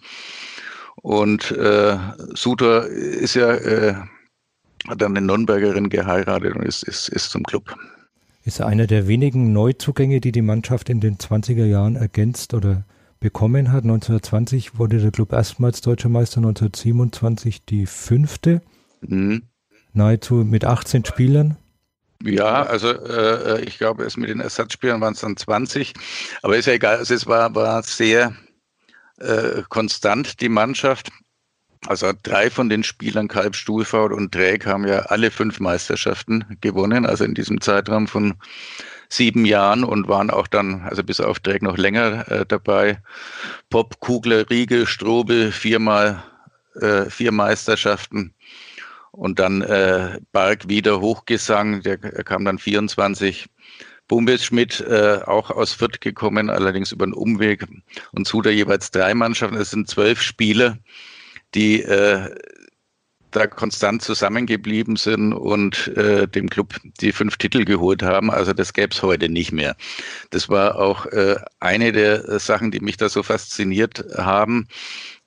und äh, Sutor ist ja äh, hat dann eine Nürnbergerin geheiratet und ist, ist, ist zum Club. Ist einer der wenigen Neuzugänge, die die Mannschaft in den 20er Jahren ergänzt oder bekommen hat. 1920 wurde der Club erstmals deutscher Meister, 1927 die fünfte. Mhm. Nahezu mit 18 Spielern. Ja, also äh, ich glaube, es mit den Ersatzspielern waren es dann 20, aber ist ja egal. Also es war, war sehr äh, konstant, die Mannschaft. Also drei von den Spielern, Kalb, Stuhlfaut und Dräg, haben ja alle fünf Meisterschaften gewonnen, also in diesem Zeitraum von sieben Jahren und waren auch dann, also bis auf Dreck noch länger äh, dabei. Pop, Kugler, Riegel, Strobel, viermal äh, vier Meisterschaften. Und dann äh, Bark wieder Hochgesang, der kam dann 24. Bumbes Schmidt äh, auch aus Fürth gekommen, allerdings über einen Umweg. Und Suda jeweils drei Mannschaften. Es sind zwölf Spiele, die äh, da konstant zusammengeblieben sind und äh, dem Club die fünf Titel geholt haben. Also das gäbe es heute nicht mehr. Das war auch äh, eine der Sachen, die mich da so fasziniert haben,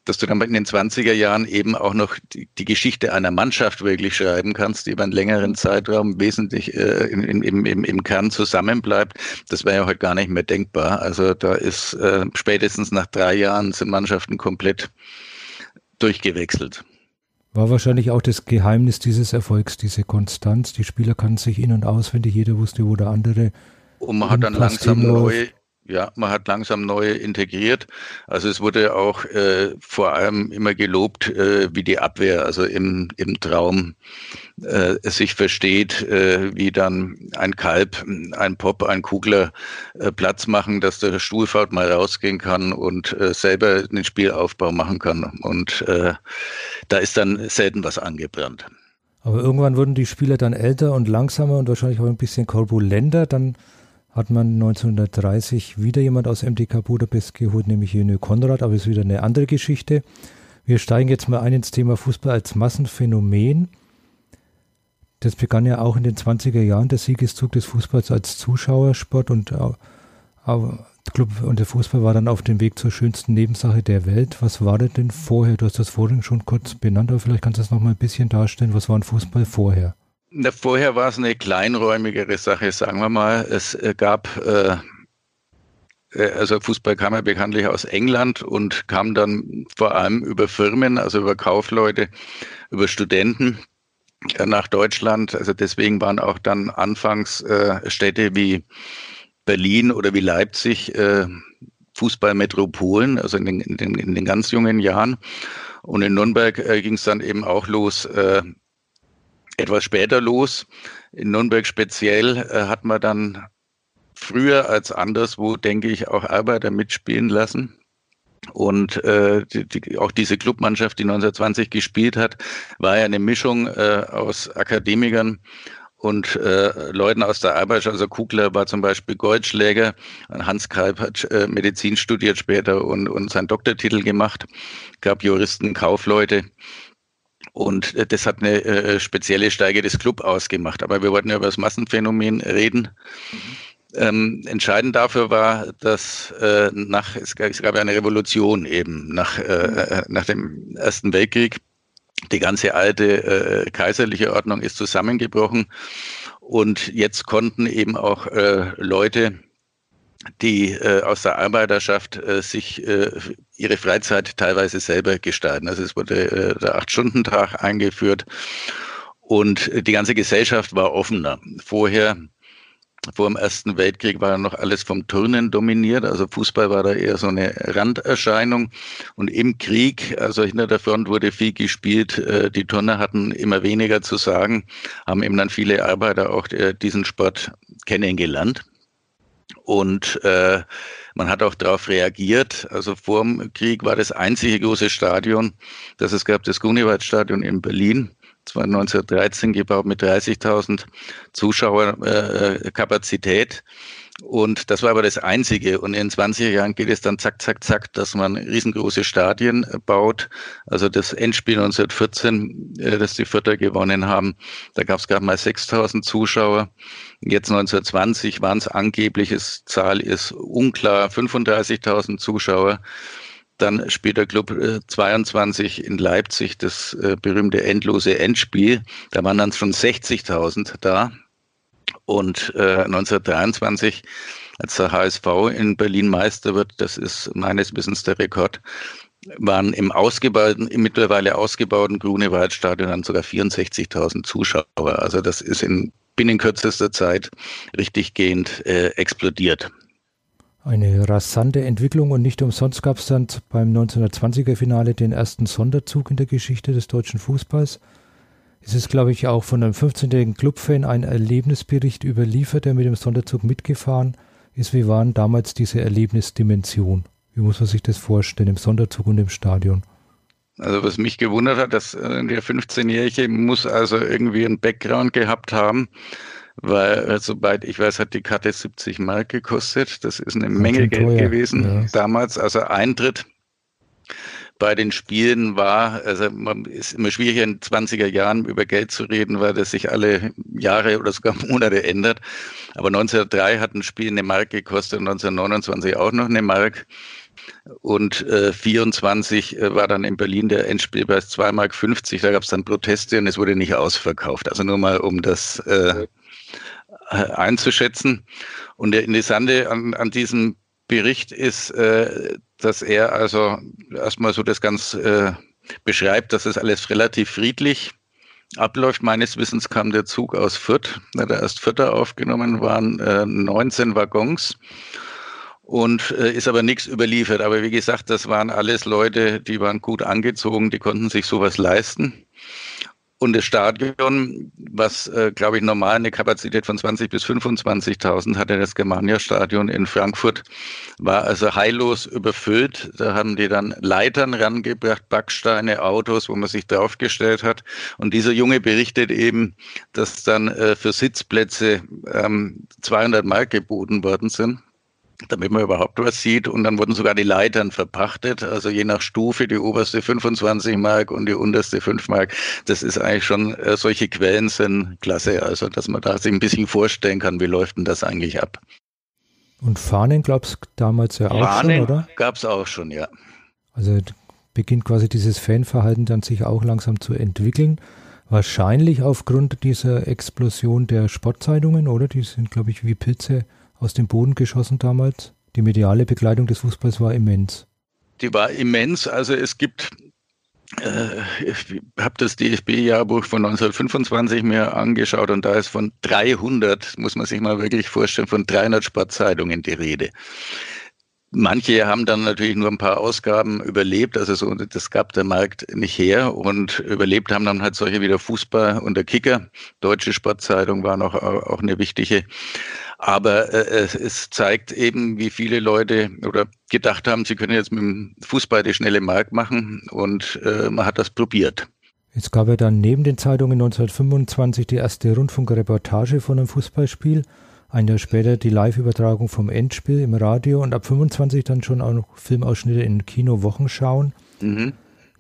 dass du dann in den 20er Jahren eben auch noch die, die Geschichte einer Mannschaft wirklich schreiben kannst, die über einen längeren Zeitraum wesentlich äh, in, im, im, im Kern zusammenbleibt. Das wäre ja heute gar nicht mehr denkbar. Also da ist äh, spätestens nach drei Jahren sind Mannschaften komplett durchgewechselt. War wahrscheinlich auch das Geheimnis dieses Erfolgs, diese Konstanz. Die Spieler kannten sich in- und auswendig, jeder wusste, wo der andere. Und man hat dann langsam neue, ja, man hat langsam neue integriert. Also es wurde auch äh, vor allem immer gelobt, äh, wie die Abwehr, also im, im Traum äh, sich versteht, äh, wie dann ein Kalb, ein Pop, ein Kugler äh, Platz machen, dass der Stuhlfahrt mal rausgehen kann und äh, selber den Spielaufbau machen kann. Und äh, da ist dann selten was angebrannt. Aber irgendwann wurden die Spieler dann älter und langsamer und wahrscheinlich auch ein bisschen korbulenter. Dann hat man 1930 wieder jemand aus MDK Budapest geholt, nämlich Jönö Konrad, aber ist wieder eine andere Geschichte. Wir steigen jetzt mal ein ins Thema Fußball als Massenphänomen. Das begann ja auch in den 20er Jahren, der Siegeszug des Fußballs als Zuschauersport und, und der Fußball war dann auf dem Weg zur schönsten Nebensache der Welt. Was war denn vorher? Du hast das vorhin schon kurz benannt, aber vielleicht kannst du das noch mal ein bisschen darstellen. Was war ein Fußball vorher? Na, vorher war es eine kleinräumigere Sache, sagen wir mal. Es äh, gab, äh, äh, also Fußball kam ja bekanntlich aus England und kam dann vor allem über Firmen, also über Kaufleute, über Studenten äh, nach Deutschland. Also deswegen waren auch dann anfangs äh, Städte wie Berlin oder wie Leipzig äh, Fußballmetropolen, also in den, in, den, in den ganz jungen Jahren. Und in Nürnberg äh, ging es dann eben auch los äh, etwas später los. In Nürnberg speziell äh, hat man dann früher als anderswo, denke ich, auch Arbeiter mitspielen lassen. Und äh, die, die, auch diese Clubmannschaft, die 1920 gespielt hat, war ja eine Mischung äh, aus Akademikern und äh, Leuten aus der Arbeitschaft, also Kugler war zum Beispiel Goldschläger, Hans Kalb hat äh, Medizin studiert später und, und seinen Doktortitel gemacht, gab Juristen, Kaufleute. Und äh, das hat eine äh, spezielle Steige des Club ausgemacht. Aber wir wollten ja über das Massenphänomen reden. Mhm. Ähm, entscheidend dafür war, dass äh, nach, es gab, es gab ja eine Revolution eben nach, äh, äh nach dem Ersten Weltkrieg die ganze alte äh, kaiserliche Ordnung ist zusammengebrochen und jetzt konnten eben auch äh, Leute, die äh, aus der Arbeiterschaft äh, sich äh, ihre Freizeit teilweise selber gestalten. Also es wurde äh, der Acht-Stunden-Tag eingeführt und die ganze Gesellschaft war offener. Vorher vor dem Ersten Weltkrieg war noch alles vom Turnen dominiert, also Fußball war da eher so eine Randerscheinung. Und im Krieg, also hinter der Front wurde viel gespielt, äh, die Turner hatten immer weniger zu sagen, haben eben dann viele Arbeiter auch äh, diesen Sport kennengelernt. Und äh, man hat auch darauf reagiert. Also vor dem Krieg war das einzige große Stadion, das es gab, das Grunewaldstadion in Berlin. Das war 1913 gebaut mit 30.000 Zuschauerkapazität. Und das war aber das Einzige. Und in 20er Jahren geht es dann zack, zack, zack, dass man riesengroße Stadien baut. Also das Endspiel 1914, äh, das die Vierter gewonnen haben, da gab es gerade mal 6000 Zuschauer. Jetzt 1920 waren es angebliches Zahl ist unklar, 35.000 Zuschauer. Dann spielt der Club 22 äh, in Leipzig das äh, berühmte endlose Endspiel. Da waren dann schon 60.000 da. Und äh, 1923, als der HSV in Berlin Meister wird, das ist meines Wissens der Rekord, waren im ausgebauten, im mittlerweile ausgebauten Grunewaldstadion dann sogar 64.000 Zuschauer. Also das ist in binnen kürzester Zeit richtig gehend äh, explodiert eine rasante Entwicklung und nicht umsonst gab es dann beim 1920er Finale den ersten Sonderzug in der Geschichte des deutschen Fußballs. Es ist, glaube ich, auch von einem 15-jährigen Clubfan ein Erlebnisbericht überliefert, der mit dem Sonderzug mitgefahren ist. Wie waren damals diese Erlebnisdimension? Wie muss man sich das vorstellen im Sonderzug und im Stadion? Also was mich gewundert hat, dass äh, der 15-Jährige muss also irgendwie einen Background gehabt haben, weil soweit ich weiß, hat die Karte 70 Mark gekostet. Das ist eine Menge Geld teuer. gewesen ja. damals. Also Eintritt bei den Spielen war, also man ist immer schwierig in 20er Jahren über Geld zu reden, weil das sich alle Jahre oder sogar Monate ändert. Aber 1903 hat ein Spiel eine Mark gekostet und 1929 auch noch eine Mark. Und äh, 24 äh, war dann in Berlin der Endspielpreis 2,50 Mark. 50. Da gab es dann Proteste und es wurde nicht ausverkauft. Also nur mal, um das äh, einzuschätzen. Und der Interessante an, an diesem Bericht ist, äh, dass er also erstmal so das ganz äh, beschreibt, dass es alles relativ friedlich abläuft. Meines Wissens kam der Zug aus Fürth, da er erst Vierter aufgenommen, waren äh, 19 Waggons und äh, ist aber nichts überliefert. Aber wie gesagt, das waren alles Leute, die waren gut angezogen, die konnten sich sowas leisten. Und das Stadion, was, äh, glaube ich, normal eine Kapazität von 20.000 bis 25.000 hatte, das Germania-Stadion in Frankfurt, war also heillos überfüllt. Da haben die dann Leitern rangebracht, Backsteine, Autos, wo man sich draufgestellt hat. Und dieser Junge berichtet eben, dass dann äh, für Sitzplätze ähm, 200 Mark geboten worden sind damit man überhaupt was sieht. Und dann wurden sogar die Leitern verpachtet, also je nach Stufe, die oberste 25 Mark und die unterste 5 Mark. Das ist eigentlich schon, äh, solche Quellen sind klasse, also dass man da sich ein bisschen vorstellen kann, wie läuft denn das eigentlich ab. Und Fahnen gab es damals ja auch Fahnen schon, oder? gab es auch schon, ja. Also beginnt quasi dieses Fanverhalten dann sich auch langsam zu entwickeln. Wahrscheinlich aufgrund dieser Explosion der Sportzeitungen, oder? Die sind, glaube ich, wie Pilze aus dem Boden geschossen damals? Die mediale Begleitung des Fußballs war immens. Die war immens. Also es gibt, äh, ich habe das DFB-Jahrbuch von 1925 mir angeschaut und da ist von 300, muss man sich mal wirklich vorstellen, von 300 Sportzeitungen die Rede. Manche haben dann natürlich nur ein paar Ausgaben überlebt, also so, das gab der Markt nicht her und überlebt haben dann halt solche wie der Fußball und der Kicker. Deutsche Sportzeitung war noch auch eine wichtige. Aber äh, es zeigt eben, wie viele Leute oder gedacht haben, sie können jetzt mit dem Fußball die schnelle Mark machen und äh, man hat das probiert. Es gab ja dann neben den Zeitungen 1925 die erste Rundfunkreportage von einem Fußballspiel, ein Jahr später die Live-Übertragung vom Endspiel im Radio und ab 25 dann schon auch noch Filmausschnitte in Kino-Wochenschauen. Mhm.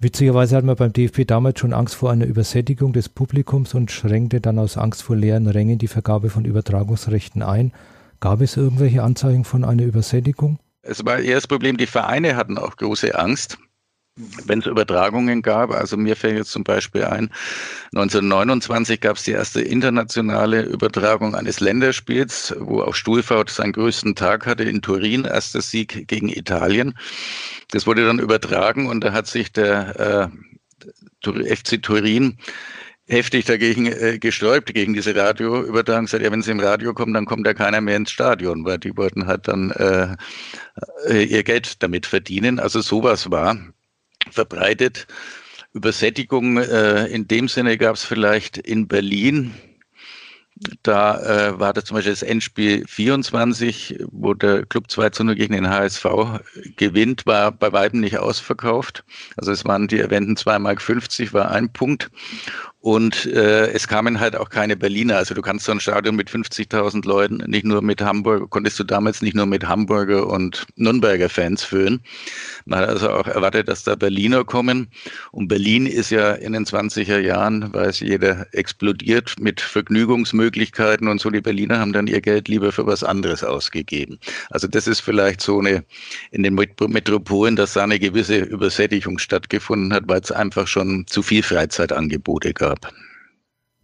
Witzigerweise hat man beim DFB damals schon Angst vor einer Übersättigung des Publikums und schränkte dann aus Angst vor leeren Rängen die Vergabe von Übertragungsrechten ein. Gab es irgendwelche Anzeichen von einer Übersättigung? Es war eher das Problem, die Vereine hatten auch große Angst wenn es Übertragungen gab. Also mir fällt jetzt zum Beispiel ein, 1929 gab es die erste internationale Übertragung eines Länderspiels, wo auch Stuhlfahrt seinen größten Tag hatte in Turin, erster Sieg gegen Italien. Das wurde dann übertragen und da hat sich der äh, FC Turin heftig dagegen äh, gesträubt, gegen diese Radioübertragung. Sagt, ja, wenn sie im Radio kommen, dann kommt da keiner mehr ins Stadion, weil die wollten halt dann äh, äh ihr Geld damit verdienen. Also sowas war verbreitet. Übersättigung äh, in dem Sinne gab es vielleicht in Berlin. Da äh, war das zum Beispiel das Endspiel 24, wo der Club 2 zu 0 gegen den HSV gewinnt, war bei weitem nicht ausverkauft. Also es waren die erwähnten 2,50 Mark, war ein Punkt. Und äh, es kamen halt auch keine Berliner. Also du kannst so ein Stadion mit 50.000 Leuten nicht nur mit Hamburg, konntest du damals nicht nur mit Hamburger und Nürnberger Fans füllen. Man hat also auch erwartet, dass da Berliner kommen. Und Berlin ist ja in den 20er Jahren, weiß jeder, explodiert mit Vergnügungsmöglichkeiten und so. Die Berliner haben dann ihr Geld lieber für was anderes ausgegeben. Also das ist vielleicht so eine, in den Metropolen, dass da eine gewisse Übersättigung stattgefunden hat, weil es einfach schon zu viel Freizeitangebote gab gab.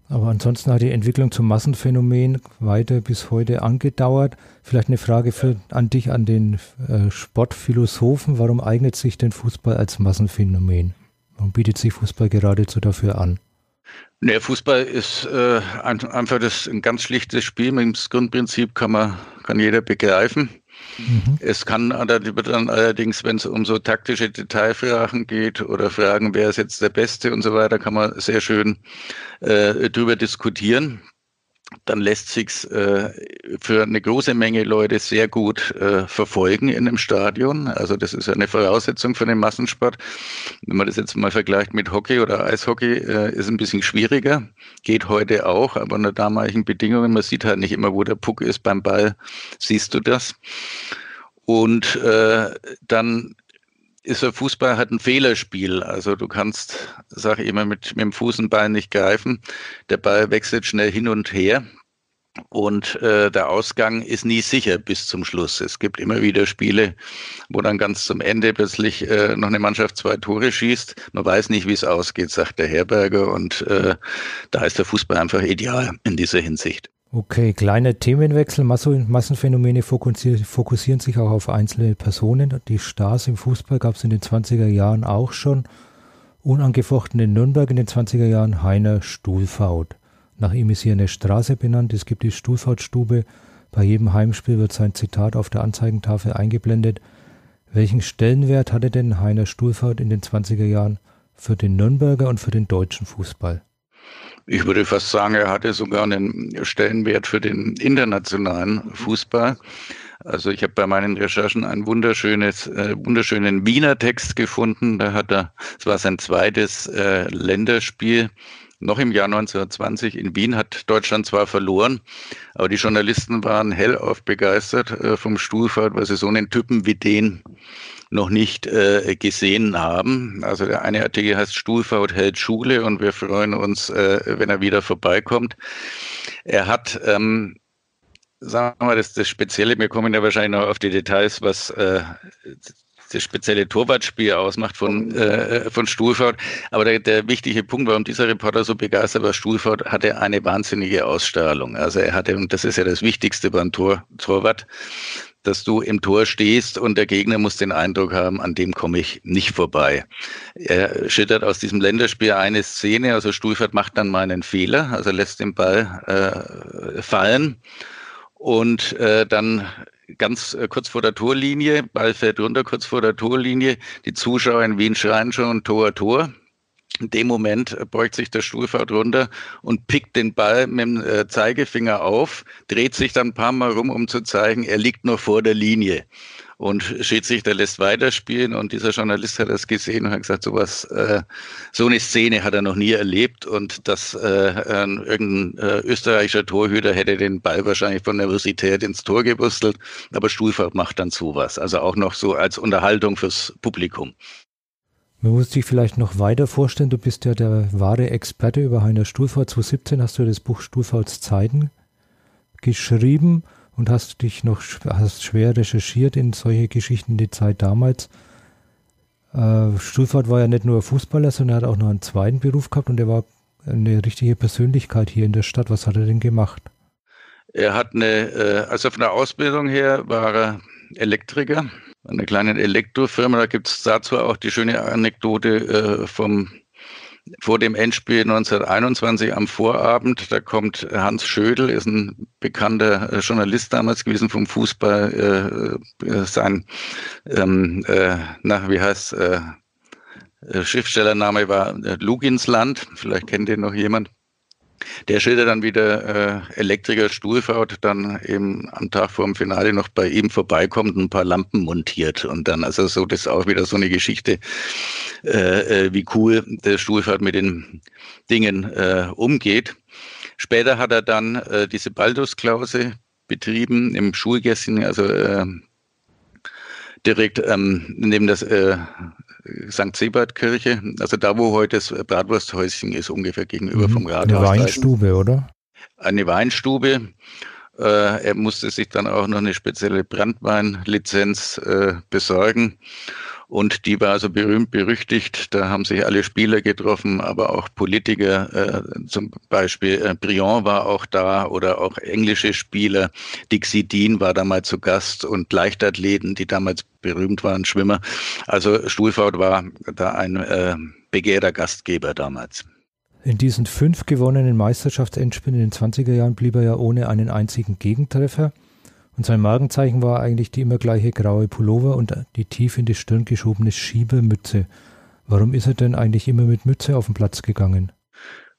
Aber ansonsten hat die Entwicklung zum Massenphänomen weiter bis heute angedauert. Vielleicht eine Frage für, an dich, an den äh, Sportphilosophen. Warum eignet sich denn Fußball als Massenphänomen? Warum bietet sich Fußball geradezu dafür an? Nee, Fußball ist äh, einfach das ein ganz schlichtes Spiel. Mit dem Grundprinzip kann man, kann jeder begreifen. Mhm. Es kann dann allerdings, wenn es um so taktische Detailfragen geht oder Fragen, wer ist jetzt der Beste und so weiter, kann man sehr schön äh, drüber diskutieren dann lässt sich's äh, für eine große Menge Leute sehr gut äh, verfolgen in einem Stadion. Also das ist eine Voraussetzung für den Massensport. Wenn man das jetzt mal vergleicht mit Hockey oder Eishockey, äh, ist ein bisschen schwieriger. Geht heute auch, aber unter damaligen Bedingungen. Man sieht halt nicht immer, wo der Puck ist. Beim Ball siehst du das. Und äh, dann ist der Fußball halt ein Fehlerspiel. Also du kannst, sage ich immer, mit, mit dem Fuß und Bein nicht greifen. Der Ball wechselt schnell hin und her. Und äh, der Ausgang ist nie sicher bis zum Schluss. Es gibt immer wieder Spiele, wo dann ganz zum Ende plötzlich äh, noch eine Mannschaft zwei Tore schießt. Man weiß nicht, wie es ausgeht, sagt der Herberger. Und äh, da ist der Fußball einfach ideal in dieser Hinsicht. Okay, kleiner Themenwechsel. Massenphänomene fokussieren sich auch auf einzelne Personen. Die Stars im Fußball gab es in den 20er Jahren auch schon. Unangefochten in Nürnberg in den 20er Jahren Heiner Stuhlfaut. Nach ihm ist hier eine Straße benannt. Es gibt die Stuhlfautstube. Bei jedem Heimspiel wird sein Zitat auf der Anzeigentafel eingeblendet. Welchen Stellenwert hatte denn Heiner Stuhlfaut in den 20er Jahren für den Nürnberger und für den deutschen Fußball? Ich würde fast sagen, er hatte sogar einen Stellenwert für den internationalen Fußball. Also ich habe bei meinen Recherchen einen wunderschönes, äh, wunderschönen Wiener Text gefunden. Da hat er, es war sein zweites äh, Länderspiel. Noch im Jahr 1920 in Wien hat Deutschland zwar verloren, aber die Journalisten waren hellauf begeistert äh, vom Stuhlfahrt, weil sie so einen Typen wie den noch nicht äh, gesehen haben. Also der eine Artikel heißt Stuhlfaut hält Schule und wir freuen uns, äh, wenn er wieder vorbeikommt. Er hat ähm, sagen wir mal, das, das Spezielle, wir kommen ja wahrscheinlich noch auf die Details, was äh, das spezielle Torwartspiel ausmacht von, äh, von Stuhlfahrt. Aber der, der wichtige Punkt, warum dieser Reporter so begeistert war, Stuhlfahrt hatte eine wahnsinnige Ausstrahlung. Also er hatte, und das ist ja das Wichtigste beim Tor, Torwart, dass du im Tor stehst und der Gegner muss den Eindruck haben, an dem komme ich nicht vorbei. Er schüttert aus diesem Länderspiel eine Szene, also Stuhlfahrt macht dann mal einen Fehler, also lässt den Ball äh, fallen und äh, dann ganz äh, kurz vor der Torlinie, Ball fällt runter kurz vor der Torlinie, die Zuschauer in Wien schreien schon Tor, Tor. In dem Moment beugt sich der Stuhlfahrt runter und pickt den Ball mit dem äh, Zeigefinger auf, dreht sich dann ein paar Mal rum, um zu zeigen, er liegt noch vor der Linie. und Schiedsrichter lässt weiterspielen und dieser Journalist hat das gesehen und hat gesagt, sowas, äh, so eine Szene hat er noch nie erlebt und dass äh, irgendein äh, österreichischer Torhüter hätte den Ball wahrscheinlich von Nervosität ins Tor gewürstelt, aber Stuhlfahrt macht dann sowas, also auch noch so als Unterhaltung fürs Publikum. Man muss sich vielleicht noch weiter vorstellen, du bist ja der wahre Experte über Heiner Stuhlfahrt. 2017 hast du das Buch Stuhlfahrts Zeiten geschrieben und hast dich noch hast schwer recherchiert in solche Geschichten die Zeit damals. Äh, Stuhlfahrt war ja nicht nur Fußballer, sondern er hat auch noch einen zweiten Beruf gehabt und er war eine richtige Persönlichkeit hier in der Stadt. Was hat er denn gemacht? Er hat eine, äh, also von der Ausbildung her war er Elektriker, eine kleine Elektrofirma. Da gibt es dazu auch die schöne Anekdote äh, vom vor dem Endspiel 1921 am Vorabend, da kommt Hans Schödel, ist ein bekannter äh, Journalist damals gewesen vom Fußball, äh, äh, sein, ähm, äh, na, wie heißt, äh, äh Schriftstellername war Luginsland, vielleicht kennt ihn noch jemand. Der schildert dann wieder äh, Elektriker Stuhlfaut, dann eben am Tag vor dem Finale noch bei ihm vorbeikommt und ein paar Lampen montiert. Und dann, also so, das ist auch wieder so eine Geschichte, äh, äh, wie cool der Stuhlfaut mit den Dingen äh, umgeht. Später hat er dann äh, diese Baldusklause betrieben im Schulgässchen, also äh, direkt ähm, neben das äh, St. Sebert-Kirche, also da, wo heute das Bratwursthäuschen ist, ungefähr gegenüber mhm. vom Rathaus. Eine Weinstube, oder? Eine Weinstube. Äh, er musste sich dann auch noch eine spezielle Brandweinlizenz äh, besorgen. Und die war also berühmt berüchtigt. Da haben sich alle Spieler getroffen, aber auch Politiker. Äh, zum Beispiel äh, Briand war auch da oder auch englische Spieler. Dixie Dean war da mal zu Gast und Leichtathleten, die damals berühmt waren, Schwimmer. Also Stuhlfahrt war da ein äh, begehrter Gastgeber damals. In diesen fünf gewonnenen Meisterschaftsendspielen in den 20er Jahren blieb er ja ohne einen einzigen Gegentreffer. Und sein Markenzeichen war eigentlich die immer gleiche graue Pullover und die tief in die Stirn geschobene Schiebemütze. Warum ist er denn eigentlich immer mit Mütze auf den Platz gegangen?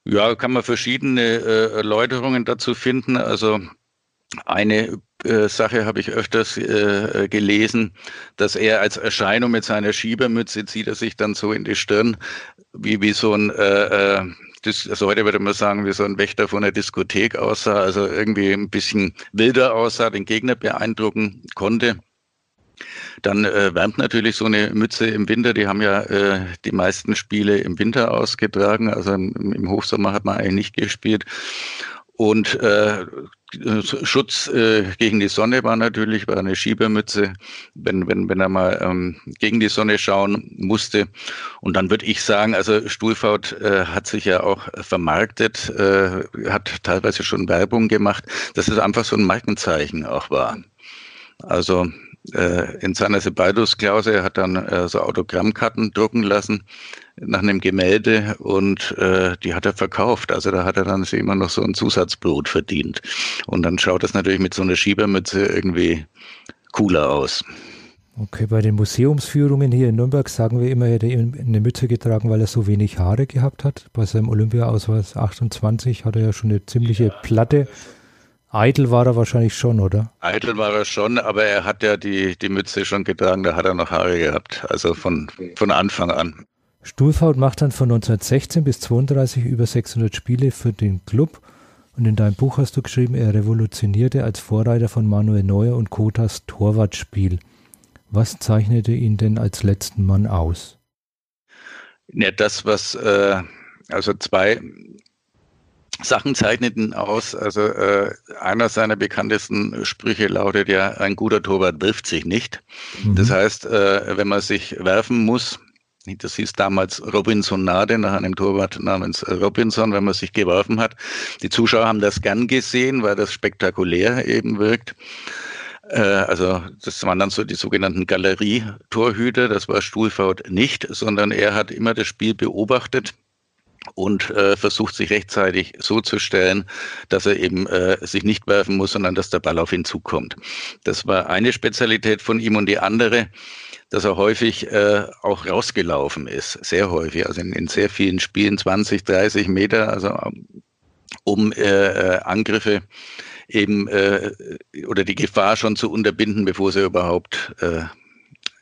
Ja, kann man verschiedene äh, Erläuterungen dazu finden. Also eine äh, Sache habe ich öfters äh, gelesen, dass er als Erscheinung mit seiner Schiebermütze zieht er sich dann so in die Stirn, wie, wie so ein äh also heute würde man sagen, wie so ein Wächter von der Diskothek aussah, also irgendwie ein bisschen wilder aussah, den Gegner beeindrucken konnte. Dann äh, wärmt natürlich so eine Mütze im Winter. Die haben ja äh, die meisten Spiele im Winter ausgetragen. Also im, im Hochsommer hat man eigentlich nicht gespielt. Und äh, Schutz äh, gegen die Sonne war natürlich, war eine Schiebermütze, wenn, wenn, wenn er mal ähm, gegen die Sonne schauen musste. Und dann würde ich sagen, also Stuhlfaut äh, hat sich ja auch vermarktet, äh, hat teilweise schon Werbung gemacht, dass es einfach so ein Markenzeichen auch war. Also äh, in seiner Sebaldus-Klause, hat dann äh, so Autogrammkarten drucken lassen nach einem Gemälde und äh, die hat er verkauft. Also da hat er dann immer noch so ein Zusatzbrot verdient. Und dann schaut das natürlich mit so einer Schiebermütze irgendwie cooler aus. Okay, bei den Museumsführungen hier in Nürnberg sagen wir immer, er hätte eine Mütze getragen, weil er so wenig Haare gehabt hat. Bei seinem Olympiaausweis 28 hat er ja schon eine ziemliche Platte. Eitel war er wahrscheinlich schon, oder? Eitel war er schon, aber er hat ja die, die Mütze schon getragen, da hat er noch Haare gehabt, also von, von Anfang an. Stuhlfaut macht dann von 1916 bis 32 über 600 Spiele für den Club und in deinem Buch hast du geschrieben, er revolutionierte als Vorreiter von Manuel Neuer und Kotas Torwartspiel. Was zeichnete ihn denn als letzten Mann aus? Ja, das, was, äh, also zwei Sachen zeichneten aus. Also äh, einer seiner bekanntesten Sprüche lautet ja, ein guter Torwart wirft sich nicht. Mhm. Das heißt, äh, wenn man sich werfen muss, das hieß damals Robinsonade nach einem Torwart namens Robinson, wenn man sich geworfen hat. Die Zuschauer haben das gern gesehen, weil das spektakulär eben wirkt. Äh, also das waren dann so die sogenannten Galerietorhüter. Das war Stuhlfaut nicht, sondern er hat immer das Spiel beobachtet und äh, versucht sich rechtzeitig so zu stellen, dass er eben äh, sich nicht werfen muss, sondern dass der Ball auf ihn zukommt. Das war eine Spezialität von ihm und die andere, dass er häufig äh, auch rausgelaufen ist, sehr häufig, also in, in sehr vielen Spielen 20, 30 Meter, also um äh, äh, Angriffe eben äh, oder die Gefahr schon zu unterbinden, bevor sie überhaupt äh,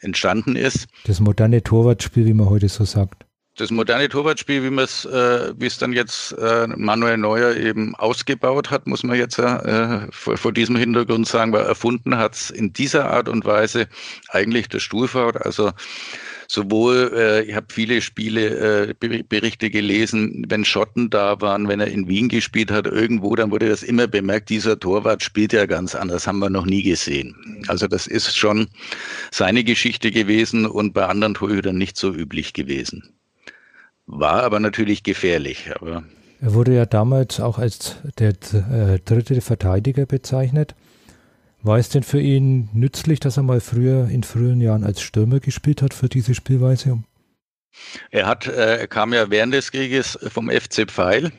entstanden ist. Das moderne Torwartspiel, wie man heute so sagt. Das moderne Torwartspiel, wie man es, äh, wie es dann jetzt äh, Manuel Neuer eben ausgebaut hat, muss man jetzt äh, vor, vor diesem Hintergrund sagen, weil erfunden hat es in dieser Art und Weise eigentlich der Stuhlfahrt. Also sowohl, äh, ich habe viele Spiele, äh, Berichte gelesen, wenn Schotten da waren, wenn er in Wien gespielt hat, irgendwo, dann wurde das immer bemerkt, dieser Torwart spielt ja ganz anders, haben wir noch nie gesehen. Also das ist schon seine Geschichte gewesen und bei anderen Torhütern nicht so üblich gewesen. War aber natürlich gefährlich. Aber er wurde ja damals auch als der äh, dritte Verteidiger bezeichnet. War es denn für ihn nützlich, dass er mal früher in früheren Jahren als Stürmer gespielt hat für diese Spielweise? Er hat, äh, er kam ja während des Krieges vom FC Pfeil.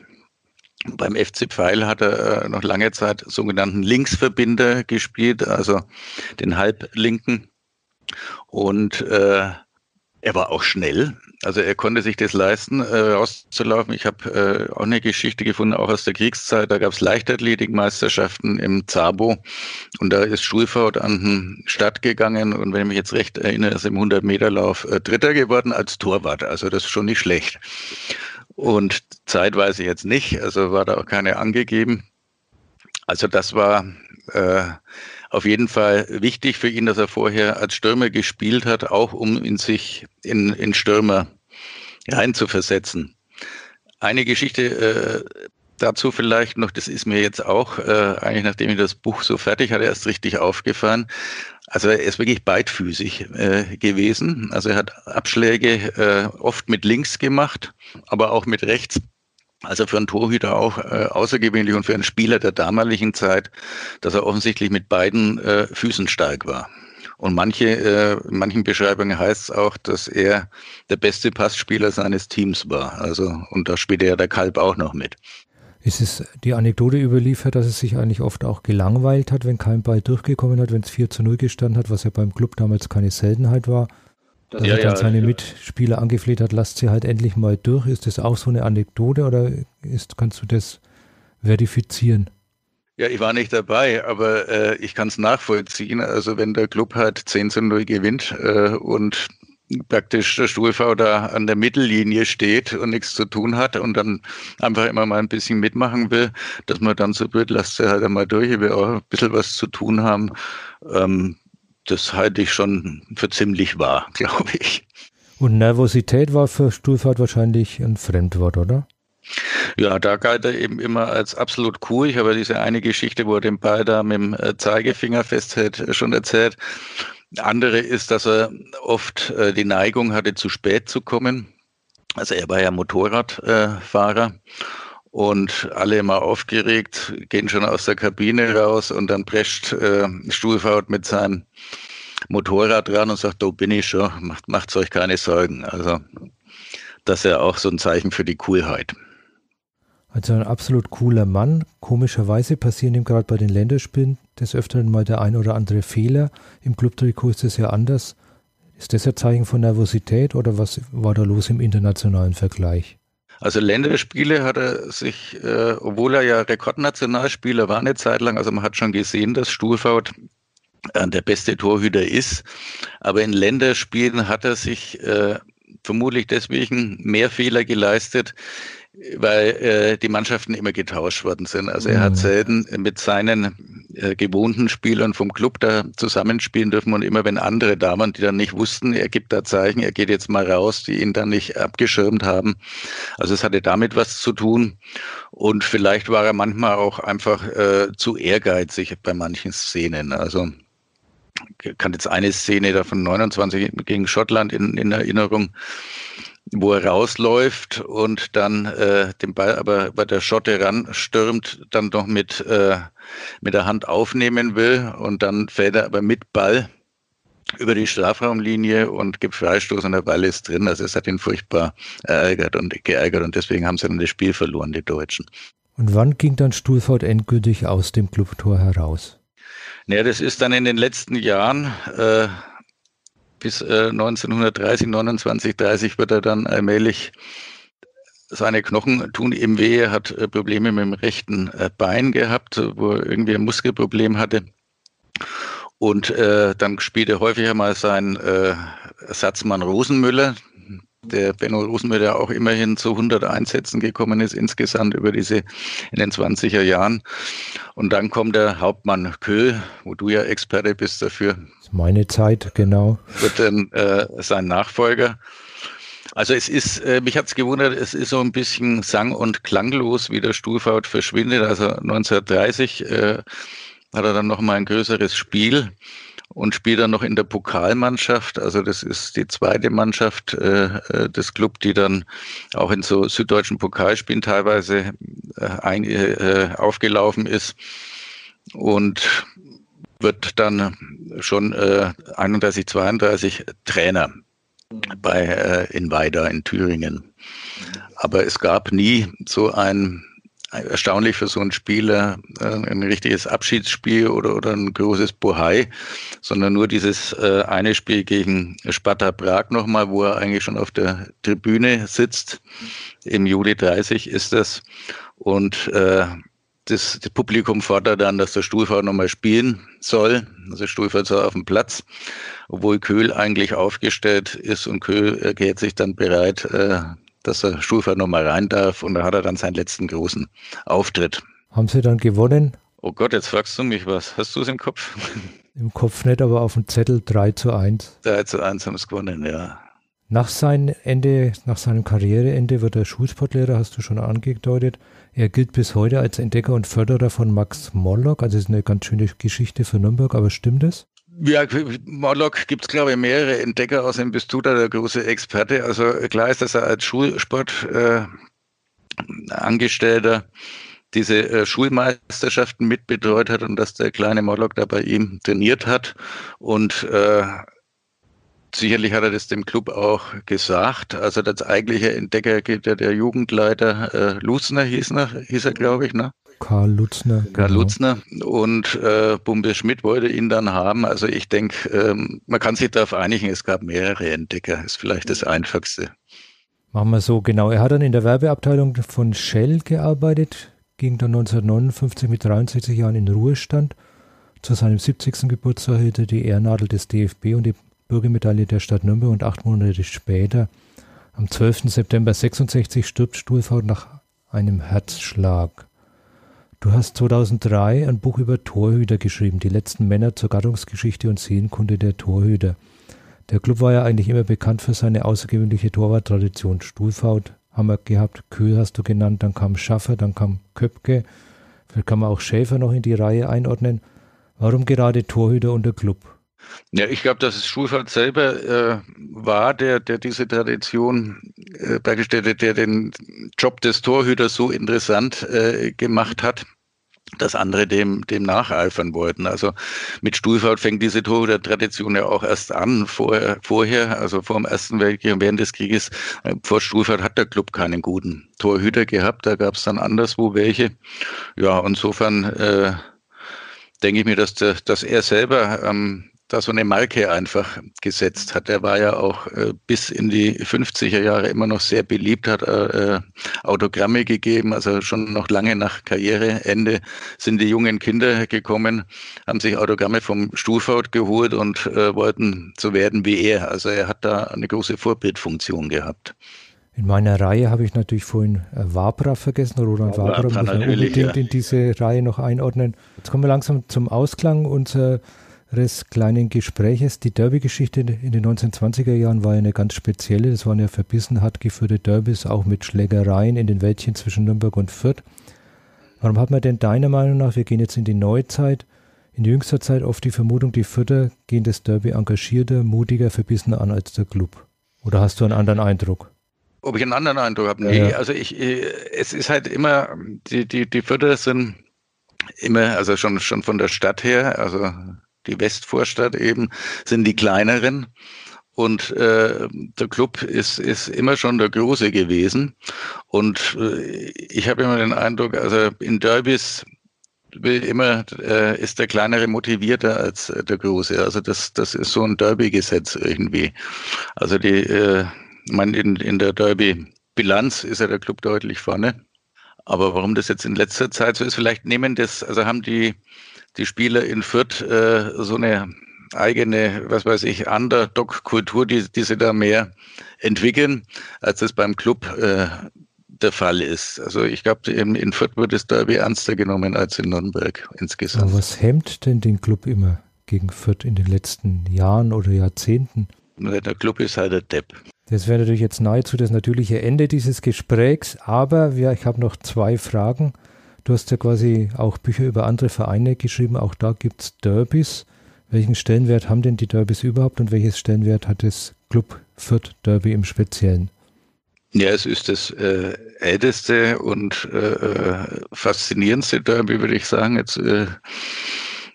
Beim FC Pfeil hat er äh, noch lange Zeit sogenannten Linksverbinder gespielt, also den Halblinken. Und äh, er war auch schnell. Also er konnte sich das leisten, äh, rauszulaufen. Ich habe äh, auch eine Geschichte gefunden, auch aus der Kriegszeit. Da gab es Leichtathletikmeisterschaften im Zabo und da ist Schulfahrt an den Start gegangen und wenn ich mich jetzt recht erinnere, ist im 100-Meter-Lauf äh, Dritter geworden als Torwart. Also das ist schon nicht schlecht. Und zeitweise jetzt nicht, also war da auch keine angegeben. Also das war äh, auf jeden Fall wichtig für ihn, dass er vorher als Stürmer gespielt hat, auch um in sich in, in Stürmer reinzuversetzen. Eine Geschichte äh, dazu vielleicht noch, das ist mir jetzt auch, äh, eigentlich nachdem ich das Buch so fertig hatte, erst richtig aufgefallen. Also er ist wirklich beidfüßig äh, gewesen. Also er hat Abschläge äh, oft mit links gemacht, aber auch mit rechts. Also für einen Torhüter auch äh, außergewöhnlich und für einen Spieler der damaligen Zeit, dass er offensichtlich mit beiden äh, Füßen stark war. Und manche, äh, in manchen Beschreibungen heißt es auch, dass er der beste Passspieler seines Teams war. Also, und da spielt ja der Kalb auch noch mit. Ist es die Anekdote überliefert, dass es sich eigentlich oft auch gelangweilt hat, wenn kein Ball durchgekommen hat, wenn es 4 zu 0 gestanden hat, was ja beim Club damals keine Seltenheit war? Dass ja, er dann ja, seine ja. Mitspieler angefleht hat, lasst sie halt endlich mal durch. Ist das auch so eine Anekdote oder ist, kannst du das verifizieren? Ja, ich war nicht dabei, aber äh, ich kann es nachvollziehen. Also wenn der Club halt 10 zu 0 gewinnt äh, und praktisch der Stuhlfau da an der Mittellinie steht und nichts zu tun hat und dann einfach immer mal ein bisschen mitmachen will, dass man dann so wird, lasst sie halt einmal durch, ich will auch ein bisschen was zu tun haben. Ähm, das halte ich schon für ziemlich wahr, (laughs) glaube ich. Und Nervosität war für Stuhlfahrt wahrscheinlich ein Fremdwort, oder? Ja, da galt er eben immer als absolut cool. Ich habe diese eine Geschichte, wo er den Ball da mit dem äh, Zeigefinger festhält, äh, schon erzählt. Andere ist, dass er oft äh, die Neigung hatte, zu spät zu kommen. Also er war ja Motorradfahrer und alle immer aufgeregt, gehen schon aus der Kabine raus und dann prescht äh, Stuhlfaut mit seinem Motorrad ran und sagt, da bin ich schon, macht, macht's euch keine Sorgen. Also das ist ja auch so ein Zeichen für die Coolheit. Also ein absolut cooler Mann. Komischerweise passieren ihm gerade bei den Länderspielen des Öfteren mal der ein oder andere Fehler. Im Clubtrikot ist es ja anders. Ist das ein Zeichen von Nervosität oder was war da los im internationalen Vergleich? Also Länderspiele hat er sich, äh, obwohl er ja Rekordnationalspieler war eine Zeit lang, also man hat schon gesehen, dass Stuhlfaut äh, der beste Torhüter ist, aber in Länderspielen hat er sich äh, vermutlich deswegen mehr Fehler geleistet, weil äh, die Mannschaften immer getauscht worden sind. Also er hat mhm. selten mit seinen äh, gewohnten Spielern vom Club da zusammenspielen dürfen und immer wenn andere da waren, die dann nicht wussten, er gibt da Zeichen, er geht jetzt mal raus, die ihn dann nicht abgeschirmt haben. Also es hatte damit was zu tun und vielleicht war er manchmal auch einfach äh, zu ehrgeizig bei manchen Szenen. Also ich kann jetzt eine Szene da von 29 gegen Schottland in, in Erinnerung wo er rausläuft und dann äh, den Ball aber bei der Schotte ranstürmt, dann noch mit, äh, mit der Hand aufnehmen will und dann fällt er aber mit Ball über die Strafraumlinie und gibt Freistoß und der Ball ist drin. Also es hat ihn furchtbar ärgert und geärgert und deswegen haben sie dann das Spiel verloren, die Deutschen. Und wann ging dann Stuhlfort endgültig aus dem Clubtor heraus? Naja, das ist dann in den letzten Jahren, äh, bis äh, 1930, 29, 30 wird er dann allmählich seine Knochen tun ihm weh, er hat äh, Probleme mit dem rechten äh, Bein gehabt, wo er irgendwie ein Muskelproblem hatte. Und äh, dann spielte häufiger mal sein äh, Ersatzmann Rosenmüller, der Benno Rosenmüller auch immerhin zu 100 Einsätzen gekommen ist insgesamt über diese in den 20er Jahren. Und dann kommt der Hauptmann Köhl, wo du ja Experte bist dafür. Meine Zeit, genau. Wird dann äh, sein Nachfolger. Also es ist, äh, mich hat's gewundert, es ist so ein bisschen sang- und klanglos, wie der Stuhlfaut verschwindet. Also 1930 äh, hat er dann noch mal ein größeres Spiel und spielt dann noch in der Pokalmannschaft. Also das ist die zweite Mannschaft äh, äh des Club, die dann auch in so süddeutschen Pokalspielen teilweise äh, ein, äh, aufgelaufen ist und wird dann schon äh, 31, 32 Trainer bei äh, in Weida in Thüringen. Aber es gab nie so ein erstaunlich für so einen Spieler äh, ein richtiges Abschiedsspiel oder, oder ein großes Bohai, sondern nur dieses äh, eine Spiel gegen Sparta Prag nochmal, wo er eigentlich schon auf der Tribüne sitzt. Im Juli 30 ist das. Und äh, das, das Publikum fordert dann, dass der Stuhlfahrt nochmal spielen soll. Also Stuhlfahrt soll auf dem Platz, obwohl Köhl eigentlich aufgestellt ist und Köhl erklärt sich dann bereit, äh, dass er Stuhlfahrt nochmal rein darf und da hat er dann seinen letzten großen Auftritt. Haben Sie dann gewonnen? Oh Gott, jetzt fragst du mich was. Hast du es im Kopf? (laughs) Im Kopf nicht, aber auf dem Zettel 3 zu 1. 3 zu 1 haben es gewonnen, ja. Nach seinem Ende, nach seinem Karriereende wird er Schulsportlehrer, hast du schon angedeutet. Er gilt bis heute als Entdecker und Förderer von Max Morlock. Also es ist eine ganz schöne Geschichte für Nürnberg, aber stimmt es? Ja, Morlock gibt es, glaube ich, mehrere Entdecker, außerdem bist du da der große Experte. Also klar ist, dass er als Schulsportangestellter äh, diese äh, Schulmeisterschaften mitbetreut hat und dass der kleine Morlock da bei ihm trainiert hat. Und äh, sicherlich hat er das dem Club auch gesagt. Also das eigentliche Entdecker geht ja der Jugendleiter äh, Luzner hieß, er, hieß er, glaube ich, ne? Karl Lutzner. Karl genau. Lutzner und äh, Bumbe Schmidt wollte ihn dann haben. Also ich denke, ähm, man kann sich darauf einigen, es gab mehrere Entdecker, ist vielleicht das Einfachste. Machen wir so, genau. Er hat dann in der Werbeabteilung von Shell gearbeitet, ging dann 1959 mit 63 Jahren in Ruhestand. Zu seinem 70. Geburtstag hätte die Ehrnadel des DFB und Bürgermedaille der Stadt Nürnberg und acht Monate später, am 12. September 66, stirbt Stuhlfahrt nach einem Herzschlag. Du hast 2003 ein Buch über Torhüter geschrieben, die letzten Männer zur Gattungsgeschichte und Sehenkunde der Torhüter. Der Club war ja eigentlich immer bekannt für seine außergewöhnliche Torwarttradition. Stuhlfaut haben wir gehabt, Köhl hast du genannt, dann kam Schaffer, dann kam Köpke. Vielleicht kann man auch Schäfer noch in die Reihe einordnen. Warum gerade Torhüter und der Club? Ja, ich glaube, dass es Schulfahrt selber äh, war, der, der diese Tradition äh, beigestellt hat, der den Job des Torhüters so interessant äh, gemacht hat dass andere dem, dem nacheifern wollten. Also mit Stuhlfahrt fängt diese Torhüter-Tradition ja auch erst an, vorher, vorher, also vor dem Ersten Weltkrieg und während des Krieges. Äh, vor Stuhlfahrt hat der Club keinen guten Torhüter gehabt, da gab es dann anderswo welche. Ja, insofern äh, denke ich mir, dass, dass er selber ähm, da so eine Marke einfach gesetzt hat. Er war ja auch äh, bis in die 50er Jahre immer noch sehr beliebt, hat äh, äh, Autogramme gegeben, also schon noch lange nach Karriereende sind die jungen Kinder gekommen, haben sich Autogramme vom Stuhlfaut geholt und äh, wollten so werden wie er. Also er hat da eine große Vorbildfunktion gehabt. In meiner Reihe habe ich natürlich vorhin äh, Wabra vergessen. Roland Wabra muss man unbedingt ja. in diese Reihe noch einordnen. Jetzt kommen wir langsam zum Ausklang unserer des kleinen Gespräches. Die Derby-Geschichte in den 1920er Jahren war ja eine ganz spezielle. Das waren ja verbissen hart geführte Derbys, auch mit Schlägereien in den Wäldchen zwischen Nürnberg und Fürth. Warum hat man denn deiner Meinung nach, wir gehen jetzt in die Neuzeit, in jüngster Zeit oft die Vermutung, die Fürther gehen das Derby engagierter, mutiger, verbissener an als der Club? Oder hast du einen anderen Eindruck? Ob ich einen anderen Eindruck habe? Nee, ja. also ich, äh, es ist halt immer, die, die, die Fürther sind immer, also schon, schon von der Stadt her, also die Westvorstadt eben, sind die kleineren. Und äh, der Club ist, ist immer schon der Große gewesen. Und äh, ich habe immer den Eindruck, also in Derbys will immer, äh, ist der Kleinere motivierter als äh, der Große. Also das, das ist so ein Derby-Gesetz irgendwie. Also die, äh, man in, in der Derby Bilanz ist ja der Club deutlich vorne. Aber warum das jetzt in letzter Zeit so ist, vielleicht nehmen das, also haben die, die Spieler in Fürth äh, so eine eigene, was weiß ich, Underdog-Kultur, die, die sie da mehr entwickeln, als das beim Club äh, der Fall ist. Also ich glaube, in, in Fürth wird es Derby ernster genommen als in Nürnberg insgesamt. Aber was hemmt denn den Club immer gegen Fürth in den letzten Jahren oder Jahrzehnten? Der Club ist halt der Depp. Das wäre natürlich jetzt nahezu das natürliche Ende dieses Gesprächs, aber wir, ich habe noch zwei Fragen. Du hast ja quasi auch Bücher über andere Vereine geschrieben, auch da gibt es Derbys. Welchen Stellenwert haben denn die Derbys überhaupt und welches Stellenwert hat das Club Fürth Derby im Speziellen? Ja, es ist das äh, älteste und äh, äh, faszinierendste Derby, würde ich sagen. Jetzt äh,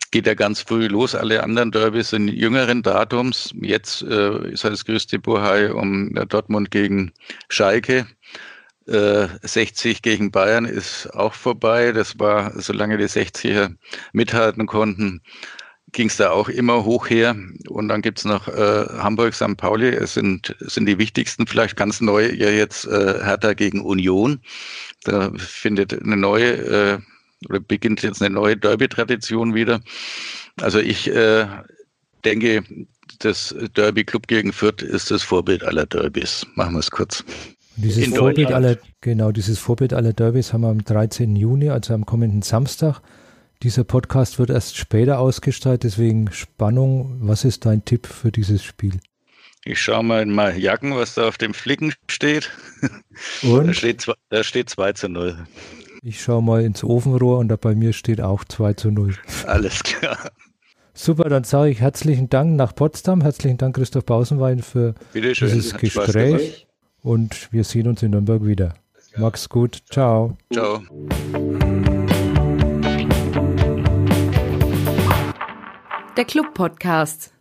geht ja ganz früh los. Alle anderen Derbys sind jüngeren Datums. Jetzt äh, ist halt das größte Buhai um Dortmund gegen Schalke. 60 gegen Bayern ist auch vorbei. Das war, solange die 60er mithalten konnten, ging es da auch immer hoch her. Und dann gibt's noch äh, Hamburg, St. Pauli. Es sind, sind die wichtigsten, vielleicht ganz neu ja jetzt äh, Hertha gegen Union. Da findet eine neue äh, oder beginnt jetzt eine neue Derby-Tradition wieder. Also ich äh, denke, das Derby Club gegen Fürth ist das Vorbild aller Derbys. Machen wir es kurz. Dieses Vorbild aller, genau, dieses Vorbild aller Derbys haben wir am 13. Juni, also am kommenden Samstag. Dieser Podcast wird erst später ausgestrahlt, deswegen Spannung. Was ist dein Tipp für dieses Spiel? Ich schaue mal in mal Jacken, was da auf dem Flicken steht. (laughs) Und? Da steht, da steht 2 zu 0. Ich schaue mal ins Ofenrohr und da bei mir steht auch 2 zu 0. (laughs) Alles klar. Super, dann sage ich herzlichen Dank nach Potsdam. Herzlichen Dank, Christoph Bausenwein, für dieses Gespräch. Und wir sehen uns in Nürnberg wieder. Mach's gut. Ciao. Ciao. Der Club Podcast.